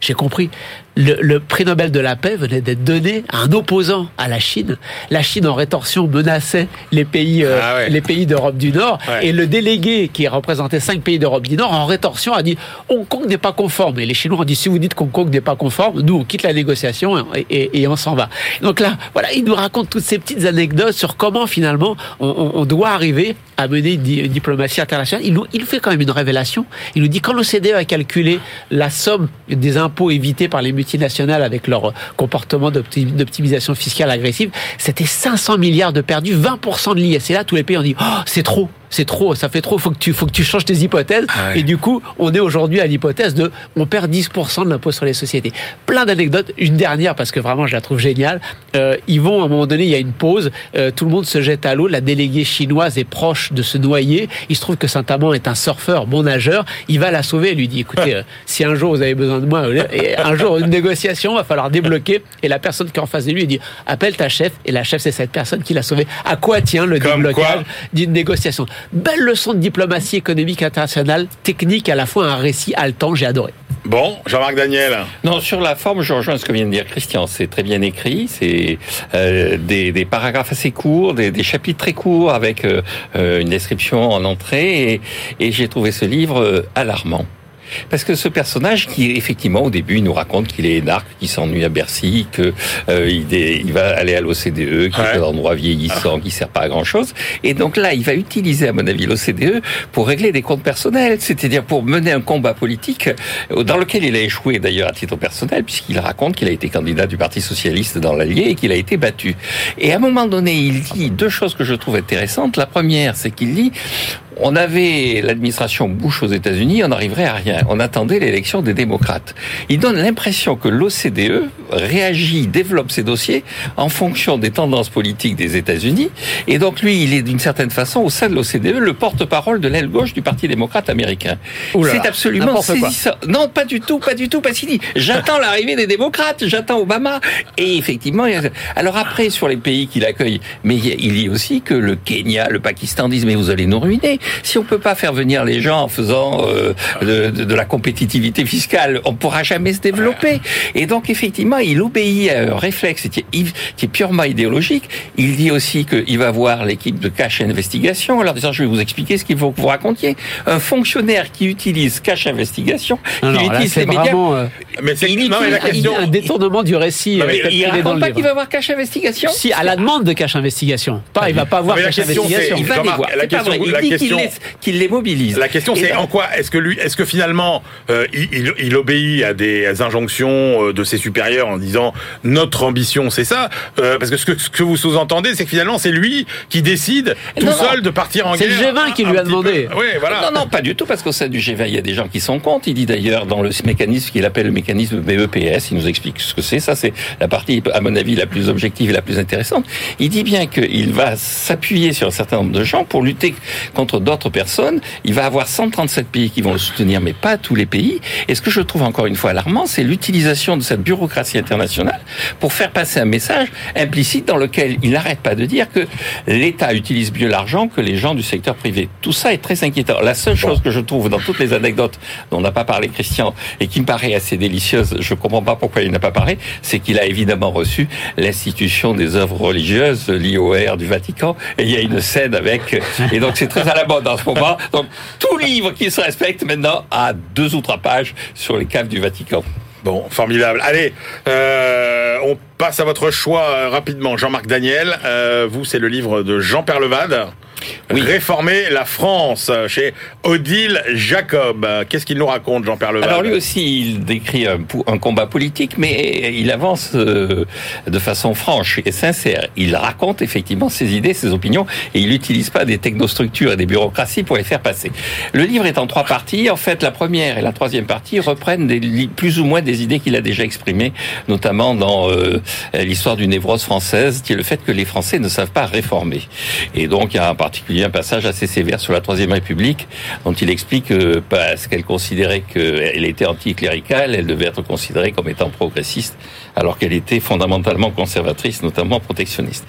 j'ai compris le, prix Nobel de la paix venait d'être donné à un opposant à la Chine. La Chine en rétorsion menaçait les pays, euh, ah les pays d'Europe du Nord, et le délégué qui représentait cinq pays d'Europe du Nord en rétorsion a dit Hong Kong n'est pas conforme. Et les Chinois ont dit si vous dites qu'Hong Kong n'est pas conforme, nous on quitte la négociation et, on s'en va. Donc là, voilà, il nous raconte toutes ces petites anecdotes sur comment finalement on, doit arriver à mener une diplomatie internationale. Il nous, il fait quand même une révélation. Il nous dit quand l'OCDE a calculé la somme des impôts évités par les multinationales avec leur comportement d'optimisation fiscale agressive, c'était 500 milliards de perdus, 20% de l'IS. Et là, tous les pays ont dit, oh, c'est trop c'est trop, ça fait trop, faut que tu, faut que tu changes tes hypothèses. Ah et du coup, on est aujourd'hui à l'hypothèse de, on perd 10% de l'impôt sur les sociétés. Plein d'anecdotes. Une dernière, parce que vraiment, je la trouve géniale. Euh, ils vont, à un moment donné, il y a une pause, euh, tout le monde se jette à l'eau, la déléguée chinoise est proche de se noyer. Il se trouve que Saint-Amand est un surfeur, bon nageur. Il va la sauver, il lui dit, écoutez, euh, si un jour vous avez besoin de moi, et un jour une négociation, va falloir débloquer. Et la personne qui est en face de lui, il dit, appelle ta chef. Et la chef, c'est cette personne qui l'a sauvé. À quoi tient le déblocage d'une négociation? Belle leçon de diplomatie économique internationale, technique, à la fois un récit haletant, j'ai adoré. Bon, Jean-Marc Daniel. Non, sur la forme, je rejoins ce que vient de dire Christian. C'est très bien écrit. C'est euh, des, des, paragraphes assez courts, des, des chapitres très courts avec euh, euh une description en entrée. Et, et j'ai trouvé ce livre alarmant. Parce que ce personnage qui, effectivement, au début, il nous raconte qu'il est énarque, qu'il s'ennuie à Bercy, qu'il euh, il va aller à l'OCDE, qu'il est un endroit vieillissant, qui sert pas à grand chose. Et donc là, il va utiliser, à mon avis, l'OCDE pour régler des comptes personnels, c'est-à-dire pour mener un combat politique euh, dans lequel il a échoué d'ailleurs à titre personnel, puisqu'il raconte qu'il a été candidat du Parti socialiste dans l'Allier et qu'il a été battu. Et à un moment donné, il dit deux choses que je trouve intéressantes. La première, c'est qu'il dit on avait l'administration Bush aux États-Unis, on n'arriverait à rien. On attendait l'élection des démocrates. Il donne l'impression que l'OCDE réagit, développe ses dossiers en fonction des tendances politiques des États-Unis. Et donc lui, il est d'une certaine façon au sein de l'OCDE le porte-parole de l'aile gauche du Parti démocrate américain. C'est absolument saisissant. Non, pas du tout, pas du tout, parce qu'il dit j'attends l'arrivée des démocrates, j'attends Obama. Et effectivement, alors après sur les pays qu'il accueille, mais il dit aussi que le Kenya, le Pakistan disent mais vous allez nous ruiner. Si on peut pas faire venir les gens en faisant euh, de, de, la compétitivité fiscale, on pourra jamais se développer. Et donc effectivement, il obéit à un réflexe qui est, qui est purement idéologique. Il dit aussi qu'il va voir l'équipe de Cash Investigation. Alors disant, je vais vous expliquer ce qu'il faut que vous racontiez. Un fonctionnaire qui utilise Cash Investigation, qui utilise les médias. Euh, mais c'est un détournement du récit. Euh, il raconte pas qu'il va voir Cash Investigation. Si à la demande de Cash Investigation, pas il va pas voir Cash Investigation. Il va les voir. La question, il dit qu'il les, mobilise. La question c'est en quoi est-ce que lui, est-ce que finalement euh, il, il, obéit à des injonctions de ses supérieurs en disant notre ambition c'est ça euh, Parce que ce, que ce que vous sous-entendez, c'est que finalement c'est lui qui décide tout seul de partir en guerre. C'est le G20 qui lui a demandé. Oui, voilà. Non, non, pas du tout, parce qu'au sein du G20, il y a des gens qui sont contre. Il dit d'ailleurs dans le mécanisme qu'il appelle le mécanisme BEPS. Il nous explique ce que c'est. Ça, c'est la partie, à mon avis, la plus objective et la plus intéressante. Il dit bien qu'il va s'appuyer sur un certain nombre de gens pour lutter contre d'autres personnes. Il va avoir 137 pays qui vont le soutenir, mais pas tous les pays. Et ce que je trouve encore une fois alarmant, c'est l'utilisation de cette bureaucratie internationale pour faire passer un message implicite dans lequel il n'arrête pas de dire que l'État utilise mieux l'argent que les gens du secteur privé. Tout ça est très inquiétant. La seule chose que je trouve dans toutes les anecdotes dont n'a pas parlé Christian et qui me paraît assez délicieuse, je comprends pas pourquoi il n'a pas parlé, c'est qu'il a évidemment reçu l'institution des œuvres religieuses, l'IOR du Vatican, et il y a une scène avec, et donc c'est très à la mode en ce moment. Donc tout livre qui se respecte maintenant a deux ou trois pages sur les caves du Vatican. Bon, formidable. Allez, euh, on passe à votre choix euh, rapidement. Jean-Marc Daniel, euh, vous, c'est le livre de Jean Perlevade. Réformer la France chez Odile Jacob. Qu'est-ce qu'il nous raconte, Jean-Pierre Leval Alors lui aussi, il décrit un, un, combat politique, mais il avance euh, de façon franche et sincère. Il raconte effectivement ses idées, ses opinions, et il n'utilise pas des technostructures et des bureaucraties pour les faire passer. Le livre est en trois parties. En fait, la première et la troisième partie reprennent des, plus ou moins des idées qu'il a déjà exprimées, notamment dans euh, l'histoire d'une névrose française, qui est le fait que les Français ne savent pas réformer. Et donc, il y a un particulier un passage assez sévère sur la Troisième République, dont il explique que parce qu'elle considérait qu'elle était anticléricale, elle devait être considérée comme étant progressiste, alors qu'elle était fondamentalement conservatrice, notamment protectionniste.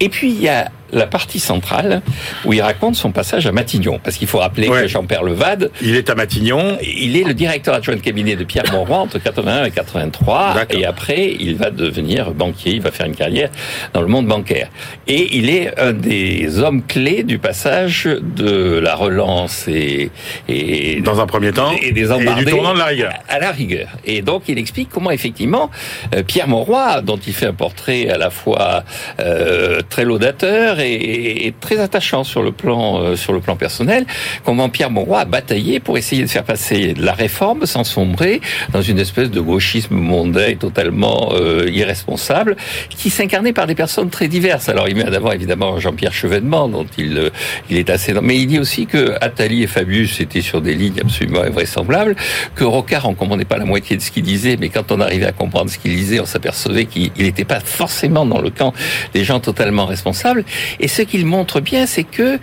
Et puis il y a la partie centrale où il raconte son passage à Matignon. Parce qu'il faut rappeler que Jean-Pierre Levade... Il est à Matignon. Il est le directeur adjoint de cabinet de Pierre Monroy entre 81 et 83. Et après, il va devenir banquier, il va faire une carrière dans le monde bancaire. Et il est un des hommes clés du passage de la relance et... et dans un premier temps, et, des et du tournant de la rigueur. À la rigueur. Et donc, il explique comment, effectivement, euh, Pierre Monroy, dont il fait un portrait à la fois euh, très laudateur et, très attachant sur le plan euh, sur le plan personnel. Comment Pierre Monroy a bataillé pour essayer de faire passer la réforme sans sombrer dans une espèce de gauchisme mondain totalement euh, irresponsable, qui s'incarnait par des personnes très diverses. Alors il met d'abord évidemment Jean-Pierre Chevènement, dont il euh, il est assez. Mais il dit aussi que Attali et Fabius étaient sur des lignes absolument invraisemblables, que Rocard en comprenait pas la moitié de ce qu'il disait, mais quand on arrivait à comprendre ce qu'il disait, on s'apercevait qu'il n'était pas forcément dans le camp des gens totalement responsables. Et ce qu'il montre bien, c'est que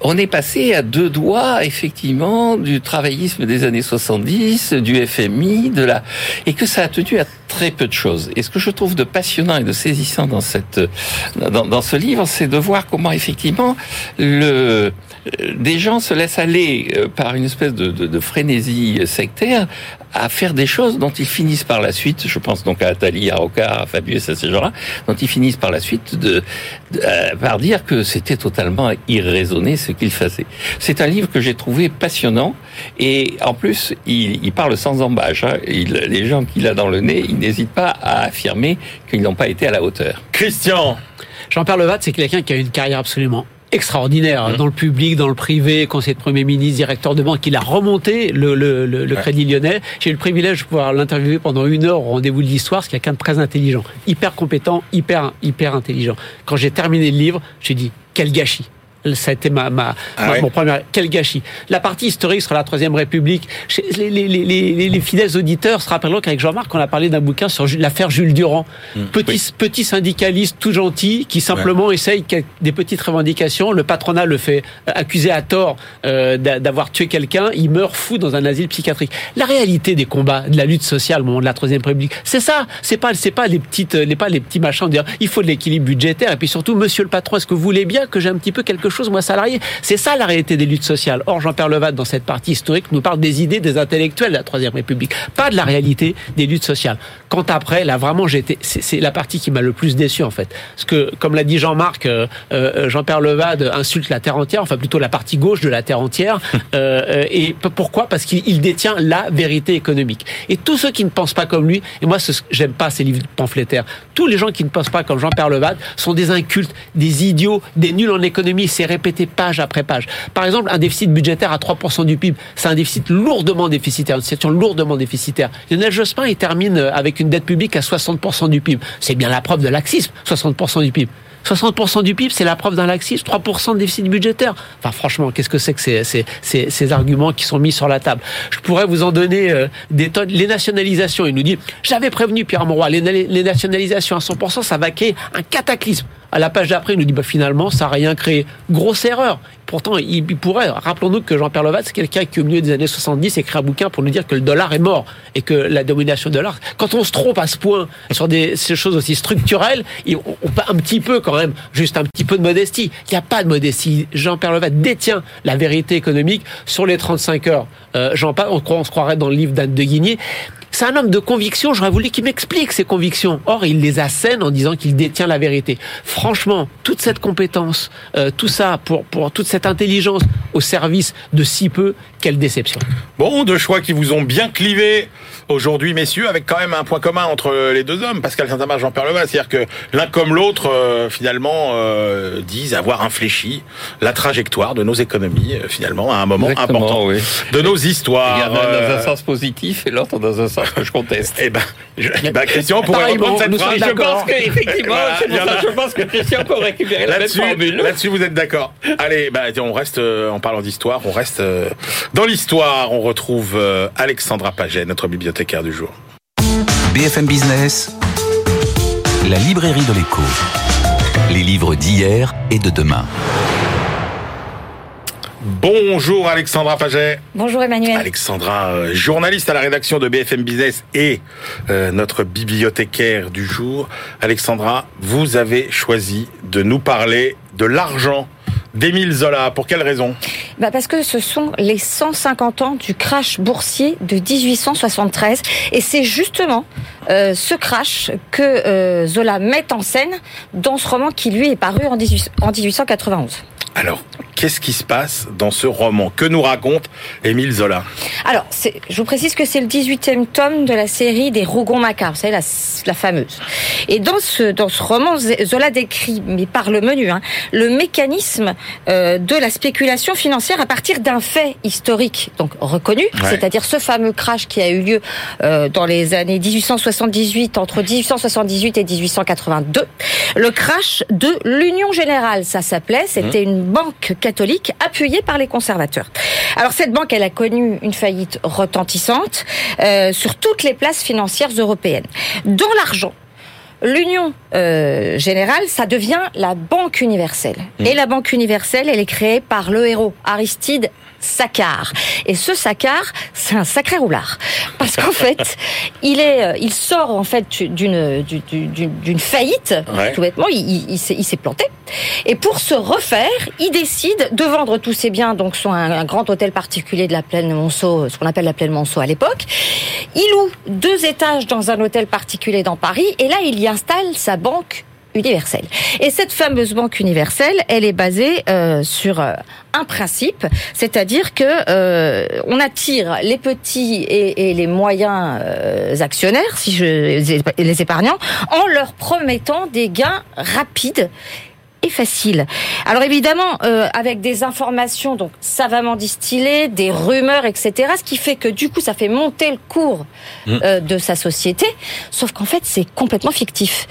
on est passé à deux doigts, effectivement, du travaillisme des années 70, du FMI, de la, et que ça a tenu à très peu de choses. Et ce que je trouve de passionnant et de saisissant dans cette, dans, dans ce livre, c'est de voir comment, effectivement, le, des gens se laissent aller euh, par une espèce de, de, de, frénésie sectaire à faire des choses dont ils finissent par la suite, je pense donc à Attali, à Rocard, à Fabius, à ces gens-là, dont ils finissent par la suite de, euh, par dire que c'était totalement irraisonné ce qu'ils faisaient. C'est un livre que j'ai trouvé passionnant et en plus il, il parle sans embâche. Hein. Il, les gens qu'il a dans le nez, il n'hésite pas à affirmer qu'ils n'ont pas été à la hauteur. Christian Jean-Pierre Levat, c'est quelqu'un qui a une carrière absolument extraordinaire mmh. dans le public, dans le privé, conseiller de Premier ministre, directeur de banque. Il a remonté le, le, le, le ouais. Crédit Lyonnais. J'ai eu le privilège de pouvoir l'interviewer pendant une heure au rendez-vous de l'histoire. C'est quelqu'un de très intelligent, hyper compétent, hyper hyper intelligent. Quand j'ai terminé le livre, j'ai dit quel gâchis ça a été ma, ma, ah ouais. mon premier. Quel gâchis. La partie historique sur la Troisième République. Les, les, les, les fidèles auditeurs se rappelleront qu'avec Jean-Marc, on a parlé d'un bouquin sur l'affaire Jules Durand. Mmh. Petit, oui. petit syndicaliste tout gentil qui simplement ouais. essaye des petites revendications. Le patronat le fait accuser à tort euh, d'avoir tué quelqu'un. Il meurt fou dans un asile psychiatrique. La réalité des combats, de la lutte sociale au moment de la Troisième République, c'est ça. C'est pas, c'est pas les petites, les pas les petits machins il faut de l'équilibre budgétaire et puis surtout, Monsieur le patron, est-ce que vous voulez bien que j'ai un petit peu quelque chose chose, moi, salarié. C'est ça la réalité des luttes sociales. Or, Jean-Pierre Levat, dans cette partie historique, nous parle des idées des intellectuels de la Troisième République, pas de la réalité des luttes sociales. Quant après, là, vraiment, j'étais, c'est la partie qui m'a le plus déçu, en fait. Parce que, comme l'a dit Jean-Marc, euh, euh, Jean-Pierre Levad insulte la terre entière, enfin plutôt la partie gauche de la terre entière. euh, et pourquoi? Parce qu'il détient la vérité économique. Et tous ceux qui ne pensent pas comme lui, et moi, j'aime pas ces livres pamphlétaires, tous les gens qui ne pensent pas comme Jean-Pierre Levad sont des incultes, des idiots, des nuls en économie. C'est répété page après page. Par exemple, un déficit budgétaire à 3% du PIB, c'est un déficit lourdement déficitaire, une situation lourdement déficitaire. Lionel Jospin, il termine avec une dette publique à 60% du PIB. C'est bien la preuve de laxisme, 60% du PIB. 60% du PIB, c'est la preuve d'un laxisme, 3% de déficit budgétaire. Enfin, franchement, qu'est-ce que c'est que ces, ces, ces, arguments qui sont mis sur la table? Je pourrais vous en donner euh, des tonnes. Les nationalisations, il nous dit, j'avais prévenu Pierre les, les nationalisations à 100%, ça va créer un cataclysme. À la page d'après, il nous dit, bah, finalement, ça n'a rien créé. Grosse erreur. Pourtant, il pourrait. Rappelons-nous que Jean-Pierre Levat, c'est quelqu'un qui, au milieu des années 70, écrit un bouquin pour nous dire que le dollar est mort et que la domination du dollar. Quand on se trompe à ce point sur des ces choses aussi structurelles, on, peut un petit peu quand même, juste un petit peu de modestie. Il n'y a pas de modestie. Jean-Pierre Levat détient la vérité économique sur les 35 heures. Euh, Jean, on, on se croirait dans le livre d'Anne de Guigné. C'est un homme de conviction, j'aurais voulu qu'il m'explique ses convictions. Or, il les assène en disant qu'il détient la vérité. Franchement, toute cette compétence, euh, tout ça, pour, pour toute cette intelligence au service de si peu, quelle déception. Bon, deux choix qui vous ont bien clivé aujourd'hui, messieurs, avec quand même un point commun entre les deux hommes, Pascal Saint-Amand, Jean-Pierre Leval. C'est-à-dire que l'un comme l'autre, euh, finalement, euh, disent avoir infléchi la trajectoire de nos économies, euh, finalement, à un moment important de nos histoires. Il y en a dans un sens positif et l'autre dans un sens je conteste. Eh ben, je, ben Christian pourrait reprendre cette phrase. Je pense qu'effectivement, je pense que Christian peut récupérer la même formule. Là-dessus, vous êtes d'accord. Allez, bah, on reste, en parlant d'histoire, on reste dans l'histoire. On retrouve Alexandra Paget, notre bibliothèque du jour. BFM Business, la librairie de l'écho. Les livres d'hier et de demain. Bonjour Alexandra Paget. Bonjour Emmanuel. Alexandra, euh, journaliste à la rédaction de BFM Business et euh, notre bibliothécaire du jour. Alexandra, vous avez choisi de nous parler de l'argent d'Émile Zola. Pour quelle raison? Bah Parce que ce sont les 150 ans du crash boursier de 1873. Et c'est justement euh, ce crash que euh, Zola met en scène dans ce roman qui, lui, est paru en, 18, en 1891. Alors, qu'est-ce qui se passe dans ce roman Que nous raconte Émile Zola Alors, je vous précise que c'est le 18e tome de la série des Rougon-Macquart, vous savez, la, la, fameuse. Et dans ce, dans ce roman, Zola décrit, mais par le menu, hein, le mécanisme euh, de la spéculation financière à partir d'un fait historique, donc reconnu, c'est-à-dire ce fameux crash qui a eu lieu euh, dans les années 1878, entre 1878 et 1882. Le crash de l'Union Générale, ça s'appelait, c'était mmh. une banque catholique appuyée par les conservateurs. Alors cette banque, elle a connu une faillite retentissante euh, sur toutes les places financières européennes. Dans l'argent, L'Union euh, générale, ça devient la Banque universelle. Mmh. Et la Banque universelle, elle est créée par le héros Aristide Saccard. Et ce Saccard, c'est un sacré roulard. Parce qu'en fait, il est, euh, il sort en fait d'une d'une faillite. Tout bêtement, il, il, s'est planté. Et pour se refaire, il décide de vendre tous ses biens, donc son un, grand hôtel particulier de la plaine Monceau, ce qu'on appelle la plaine Monceau à l'époque. Il loue deux étages dans un hôtel particulier dans Paris, et là, il y installe sa banque universelle. Et cette fameuse banque universelle, elle est basée euh, sur euh, un principe, c'est-à-dire que euh, on attire les petits et, et les moyens euh, actionnaires, si je les épargnants, en leur promettant des gains rapides facile. Alors évidemment, euh, avec des informations donc savamment distillées, des rumeurs, etc. Ce qui fait que du coup, ça fait monter le cours mm. euh, de sa société. Sauf qu'en fait, c'est complètement fictif.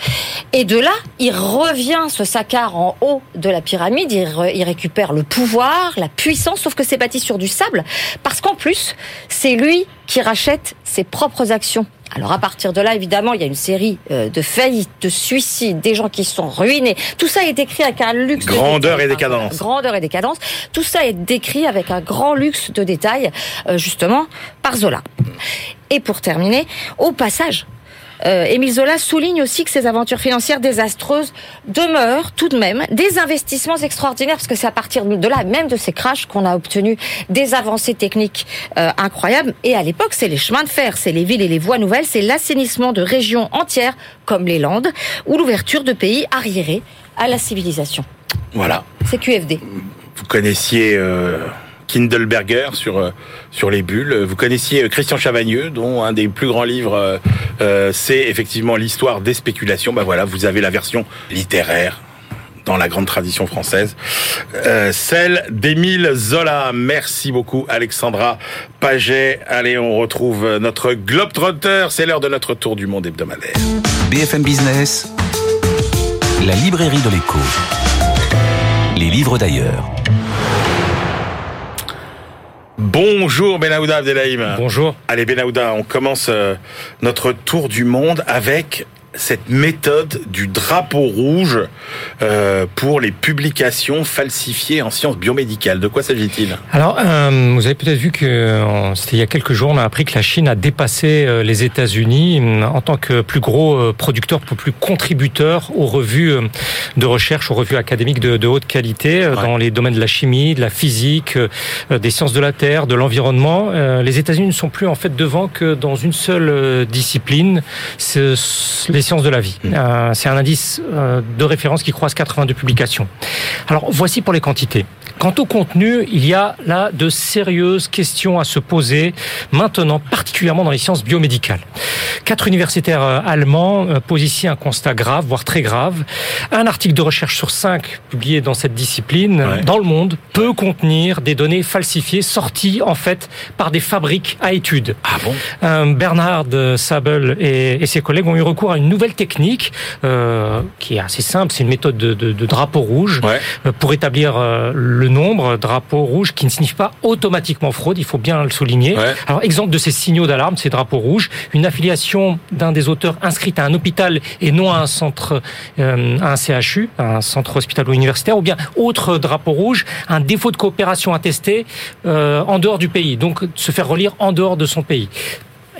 Et de là, il revient ce Saccard en haut de la pyramide. Il, il récupère le pouvoir, la puissance. Sauf que c'est bâti sur du sable, parce qu'en plus, c'est lui qui rachète ses propres actions. Alors à partir de là, évidemment, il y a une série euh, de faillites, de suicides, des gens qui sont ruinés. Tout ça est décrit avec un luxe. Grandeur et décadence. Grandeur et décadence. Tout ça est décrit avec un grand luxe de détails, euh, justement, par Zola. Et pour terminer, au passage, euh, Émile Zola souligne aussi que ces aventures financières désastreuses demeurent tout de même des investissements extraordinaires, parce que c'est à partir de là, même de ces crashs, qu'on a obtenu des avancées techniques euh, incroyables. Et à l'époque, c'est les chemins de fer, c'est les villes et les voies nouvelles, c'est l'assainissement de régions entières, comme les Landes, ou l'ouverture de pays arriérés à la civilisation. Voilà. C'est QFD. Vous connaissiez... Euh Kindleberger sur euh, sur les bulles. Vous connaissiez euh, Christian Chavagneux, dont un des plus grands livres, euh, c'est effectivement l'histoire des spéculations. Bah voilà, vous avez la version littéraire dans la grande tradition française, celle d'Émile Zola. Merci beaucoup Alexandra Paget. Allez, on retrouve notre Globetrotter. C'est l'heure de notre tour du monde hebdomadaire. BFM Business, La librairie de l'écho. Les livres d'ailleurs. Bonjour Benahouda Abdelhaim. Bonjour. Allez Benahouda, on commence euh, notre tour du monde avec cette méthode du drapeau rouge euh, pour les publications falsifiées en sciences biomédicales. De quoi s'agit-il? Alors, euh, vous avez peut-être vu que c'était il y a quelques jours, on a appris que la Chine a dépassé euh, les États-Unis en tant que plus gros euh, producteur, plus contributeur aux revues euh, de recherche, aux revues académiques de, de haute qualité ouais. dans les domaines de la chimie, de la physique, des sciences de la terre, de l'environnement. Les États-Unis ne sont plus en fait devant que dans une seule discipline. Les sciences de la vie. Mmh. Euh, c'est un indice euh, de référence qui croise 82 publications. Alors voici pour les quantités. Quant au contenu, il y a là de sérieuses questions à se poser maintenant, particulièrement dans les sciences biomédicales. Quatre universitaires euh, allemands posent ici un constat grave, voire très grave. Un article de recherche sur cinq publié dans cette discipline, ouais. dans le monde, peut contenir des données falsifiées sorties en fait par des fabriques à études. Ah bon? Euh, Bernhard Sabel et, et, ses collègues ont eu recours à une nouvelle technique euh, qui est assez simple, c'est une méthode de, de, de drapeau rouge ouais. euh, pour établir le nombre drapeau rouge qui ne signifie pas automatiquement fraude, il faut bien le souligner. Ouais. Alors exemple de ces signaux d'alarme, ces drapeaux rouges, une affiliation d'un des auteurs inscrite à un hôpital et non à un centre, euh, à un CHU, un centre hospitalo-universitaire, ou bien autre drapeau rouge, un défaut de coopération attesté euh, en dehors du pays, donc se faire relire en dehors de son pays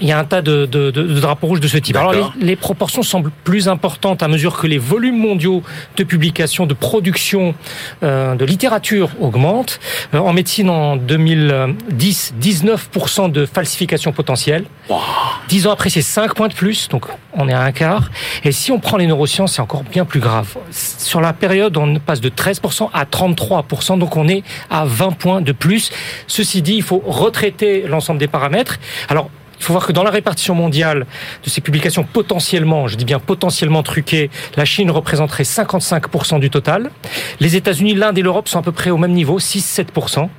il y a un tas de, de, de, de drapeaux rouges de ce type. Alors les, les, proportions semblent plus importantes à mesure que les volumes mondiaux de publication, de production euh, de littérature augmentent. Euh, en médecine, en 2010, 19% de falsification potentielle. Wow. Dix ans après, c'est 5 points de plus, donc on est à un quart. Et si on prend les neurosciences, c'est encore bien plus grave. Sur la période, on passe de 13% à 33%, donc on est à 20 points de plus. Ceci dit, il faut retraiter l'ensemble des paramètres. Alors, faut voir que dans la répartition mondiale de ces publications potentiellement, je dis bien potentiellement truquées, la Chine représenterait 55% du total. Les États-Unis, l'Inde et l'Europe sont à peu près au même niveau, 6-7%. Mm-hmm.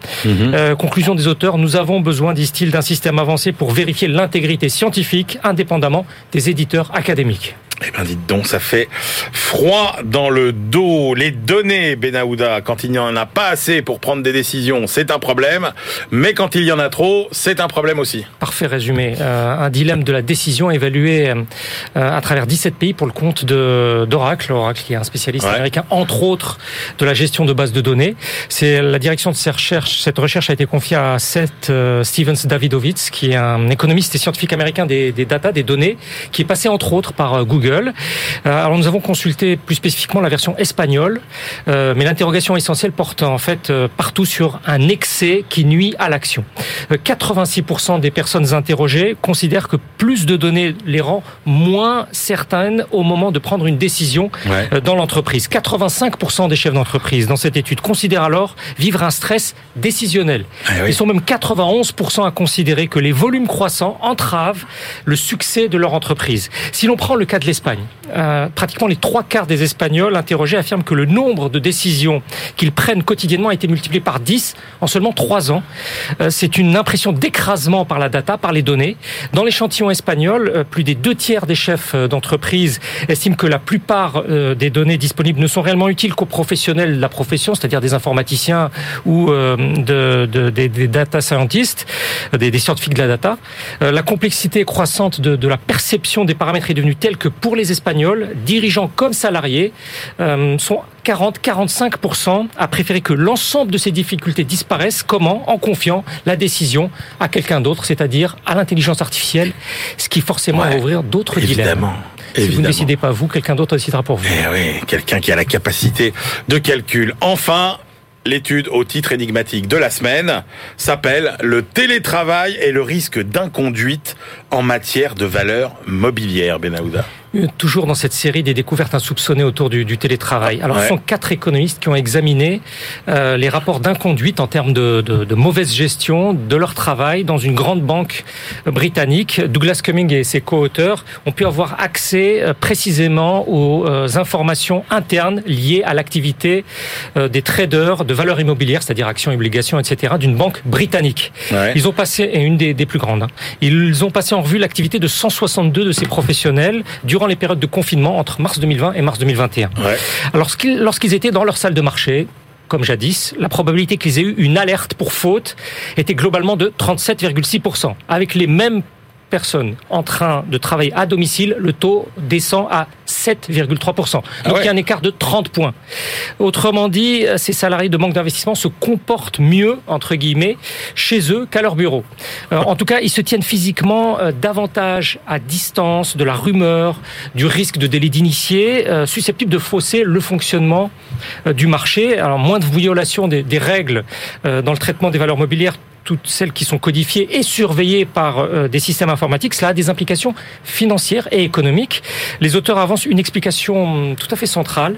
Euh, conclusion des auteurs, nous avons besoin, disent-ils, d'un système avancé pour vérifier l'intégrité scientifique indépendamment des éditeurs académiques. Eh ben dites donc, ça fait froid dans le dos. Les données, Benahouda, quand il n'y en a pas assez pour prendre des décisions, c'est un problème. Mais quand il y en a trop, c'est un problème aussi. Parfait résumé. Euh, un dilemme de la décision évalué euh, à travers 17 pays pour le compte d'Oracle. Oracle qui est un spécialiste Ouais. américain, entre autres, de la gestion de bases de données. C'est la direction de ces recherches. Cette recherche a été confiée à Seth euh, Stevens Davidovitz, qui est un économiste et scientifique américain des, des data, des données, qui est passé entre autres par euh, Google. Euh, alors nous avons consulté plus spécifiquement la version espagnole, euh, mais l'interrogation essentielle porte en fait euh, partout sur un excès qui nuit à l'action. Euh, 86% des personnes interrogées considèrent que plus de données les rend moins certaines au moment de prendre une décision Ouais. dans l'entreprise. 85% des chefs d'entreprise dans cette étude considèrent alors vivre un stress décisionnel. Ah oui. Ils sont même 91% à considérer que les volumes croissants entravent le succès de leur entreprise. Si l'on prend le cas de l'Espagne, euh, pratiquement les trois quarts des Espagnols interrogés affirment que le nombre de décisions qu'ils prennent quotidiennement a été multiplié par 10 en seulement 3 ans. Euh, C'est une impression d'écrasement par la data, par les données. Dans l'échantillon espagnol, euh, plus des deux tiers des chefs d'entreprise estiment que la plupart des données disponibles ne sont réellement utiles qu'aux professionnels de la profession, c'est-à-dire des informaticiens ou de, de- des, data scientists, des, des scientifiques de la data. La complexité croissante de, la perception des paramètres est devenue telle que les Espagnols, dirigeants comme salariés, euh, sont 40-45% à préférer que l'ensemble de ces difficultés disparaissent. Comment? En confiant la décision à quelqu'un d'autre, c'est-à-dire à l'intelligence artificielle, ce qui forcément Ouais, va ouvrir d'autres dilemmes. Évidemment. Si vous ne décidez pas vous, quelqu'un d'autre décidera pour vous. Eh oui, quelqu'un qui a la capacité de calcul. Enfin, l'étude au titre énigmatique de la semaine s'appelle Le télétravail et le risque d'inconduite en matière de valeur mobilière, Benahouda. Euh, Toujours dans cette série des découvertes insoupçonnées autour du, du télétravail. Alors, Ouais. ce sont quatre économistes qui ont examiné euh, les rapports d'inconduite en termes de, de, de mauvaise gestion de leur travail dans une grande banque britannique. Douglas Cumming et ses co-auteurs ont pu avoir accès euh, précisément aux euh, informations internes liées à l'activité euh, des traders de valeurs immobilières, c'est-à-dire actions, obligations, etc., d'une banque britannique. Ouais. Ils ont passé, et une des, des plus grandes, hein. ils ont passé en revue l'activité de 162 de ces professionnels durant durant les périodes de confinement entre mars 2020 et mars 2021. Alors lorsqu'ils étaient dans leur salle de marché, comme jadis, la probabilité qu'ils aient eu une alerte pour faute était globalement de 37,6%, avec les mêmes personnes en train de travailler à domicile, le taux descend à 7,3%. Ah Donc il y a un écart de 30 points. Autrement dit, ces salariés de manque d'investissement se comportent mieux, entre guillemets, chez eux qu'à leur bureau. Euh, en tout cas, ils se tiennent physiquement euh, davantage à distance de la rumeur, du risque de délit d'initié, euh, susceptible de fausser le fonctionnement du marché. Alors moins de violation des, des règles dans le traitement des valeurs mobilières toutes celles qui sont codifiées et surveillées par euh, des systèmes informatiques, cela a des implications financières et économiques. Les auteurs avancent une explication tout à fait centrale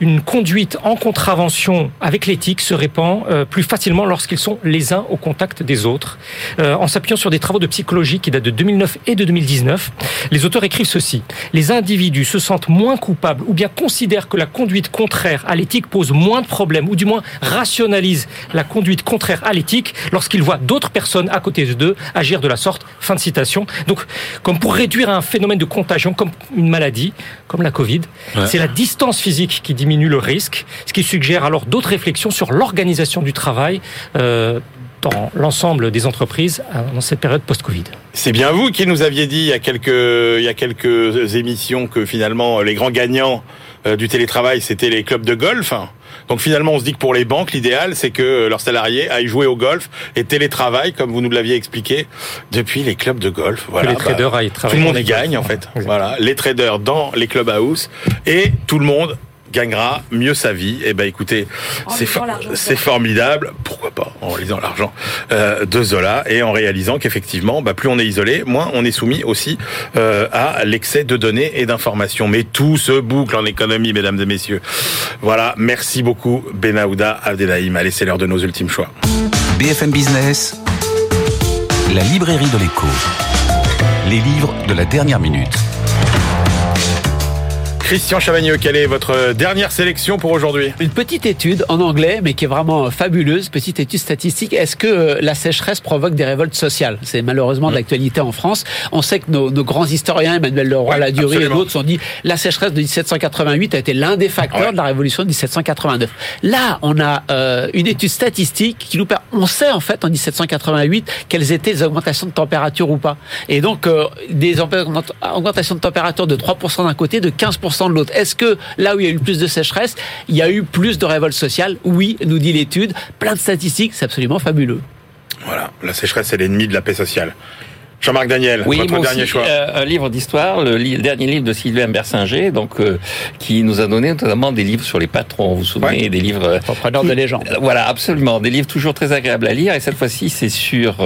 une conduite en contravention avec l'éthique se répand euh, plus facilement lorsqu'ils sont les uns au contact des autres. Euh, en s'appuyant sur des travaux de psychologie qui datent de 2009 et de 2019, les auteurs écrivent ceci. Les individus se sentent moins coupables ou bien considèrent que la conduite contraire à l'éthique pose moins de problèmes ou du moins rationalise la conduite contraire à l'éthique lorsqu'ils voient d'autres personnes à côté d'eux agir de la sorte. Fin de citation. Donc, comme pour réduire un phénomène de contagion comme une maladie, comme la Covid, c'est la distance physique qui diminue diminue le risque, ce qui suggère alors d'autres réflexions sur l'organisation du travail. Euh, dans l'ensemble des entreprises euh, dans cette période post-Covid. C'est bien vous qui nous aviez dit il y a quelques, il y a quelques émissions que finalement les grands gagnants euh, du télétravail, c'était les clubs de golf. Donc finalement, on se dit que pour les banques, l'idéal, c'est que leurs salariés aillent jouer au golf et télétravaillent, comme vous nous l'aviez expliqué, depuis les clubs de golf. Voilà, les traders bah, aillent travailler. Tout le monde y gagne, en fait. Voilà, les traders dans les clubs house et tout le monde gagnera mieux sa vie. Et eh ben écoutez, c'est c'est formidable. Pourquoi pas en lisant l'argent euh, de Zola et en réalisant qu'effectivement, bah, plus on est isolé, moins on est soumis aussi euh, à l'excès de données et d'informations. Mais tout se boucle en économie, mesdames et messieurs. Voilà. Merci beaucoup, Benahouda Abdelhaim. Allez, c'est l'heure de nos ultimes choix. BFM Business, la librairie de l'écho. Les livres de la dernière minute. Christian Chavagneux, quelle est votre dernière sélection pour aujourd'hui? Une petite étude en anglais, mais qui est vraiment fabuleuse, petite étude statistique. Est-ce que euh, la sécheresse provoque des révoltes sociales? C'est malheureusement de l'actualité en France. On sait que nos, grands historiens, Emmanuel Leroy, la Ladurie et d'autres, ont dit la sécheresse de 1788 a été l'un des facteurs de la révolution de 1789. Là, on a euh, une étude statistique qui nous permet... On sait en fait en 1788 quelles étaient les augmentations de température ou pas. Et donc, euh, des augmentations de température de 3% d'un côté, de 15% de l'autre. Est-ce que là où il y a eu plus de sécheresse, il y a eu plus de révolte sociale Oui, nous dit l'étude. Plein de statistiques, c'est absolument fabuleux. Voilà, la sécheresse est l'ennemi de la paix sociale. Jean-Marc Daniel, oui, votre dernier choix. Euh, un livre d'histoire, le, dernier livre de Sylvain Bersinger, donc euh, qui nous a donné notamment des livres sur les patrons. Vous vous souvenez des livres euh, entrepreneurs de légende. voilà, absolument, des livres toujours très agréables à lire. Et cette fois-ci, c'est sur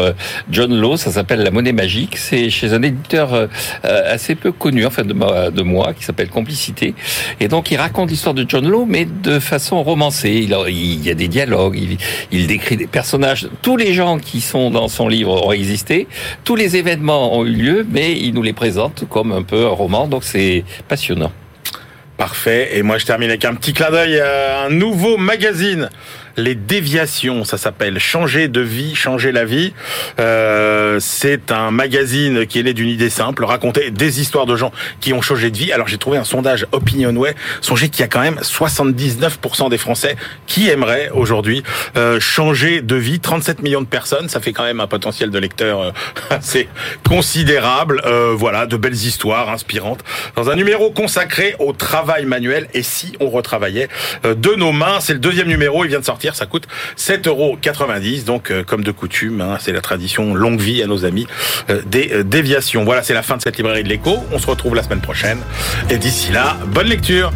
John Law. Ça s'appelle La Monnaie magique. C'est chez un éditeur assez peu connu, enfin de, de moi, qui s'appelle Complicité. Et donc, il raconte l'histoire de John Law, mais de façon romancée. Il, il y a des dialogues. Il, il décrit des personnages. Tous les gens qui sont dans son livre ont existé. Tous les événements ont eu lieu, mais il nous les présente comme un peu un roman, donc c'est passionnant. Parfait. Et moi, je termine avec un petit clin d'œil à un nouveau magazine les déviations. Ça s'appelle Changer de vie, changer la vie. Euh, c'est un magazine qui est né d'une idée simple, raconter des histoires de gens qui ont changé de vie. Alors j'ai trouvé un sondage Opinionway. Songez qu'il y a quand même 79% des Français qui aimeraient aujourd'hui euh, changer de vie. 37 millions de personnes, ça fait quand même un potentiel de lecteur euh, assez considérable. Voilà, de belles histoires inspirantes. Dans un numéro consacré au travail manuel. Et si on retravaillait de nos mains, c'est le deuxième numéro. Il vient de ça coûte 7,90 euros. Donc, euh, comme de coutume, hein, c'est la tradition longue vie à nos amis euh, des euh, déviations. Voilà, c'est la fin de cette librairie de l'écho. On se retrouve la semaine prochaine. Et d'ici là, bonne lecture.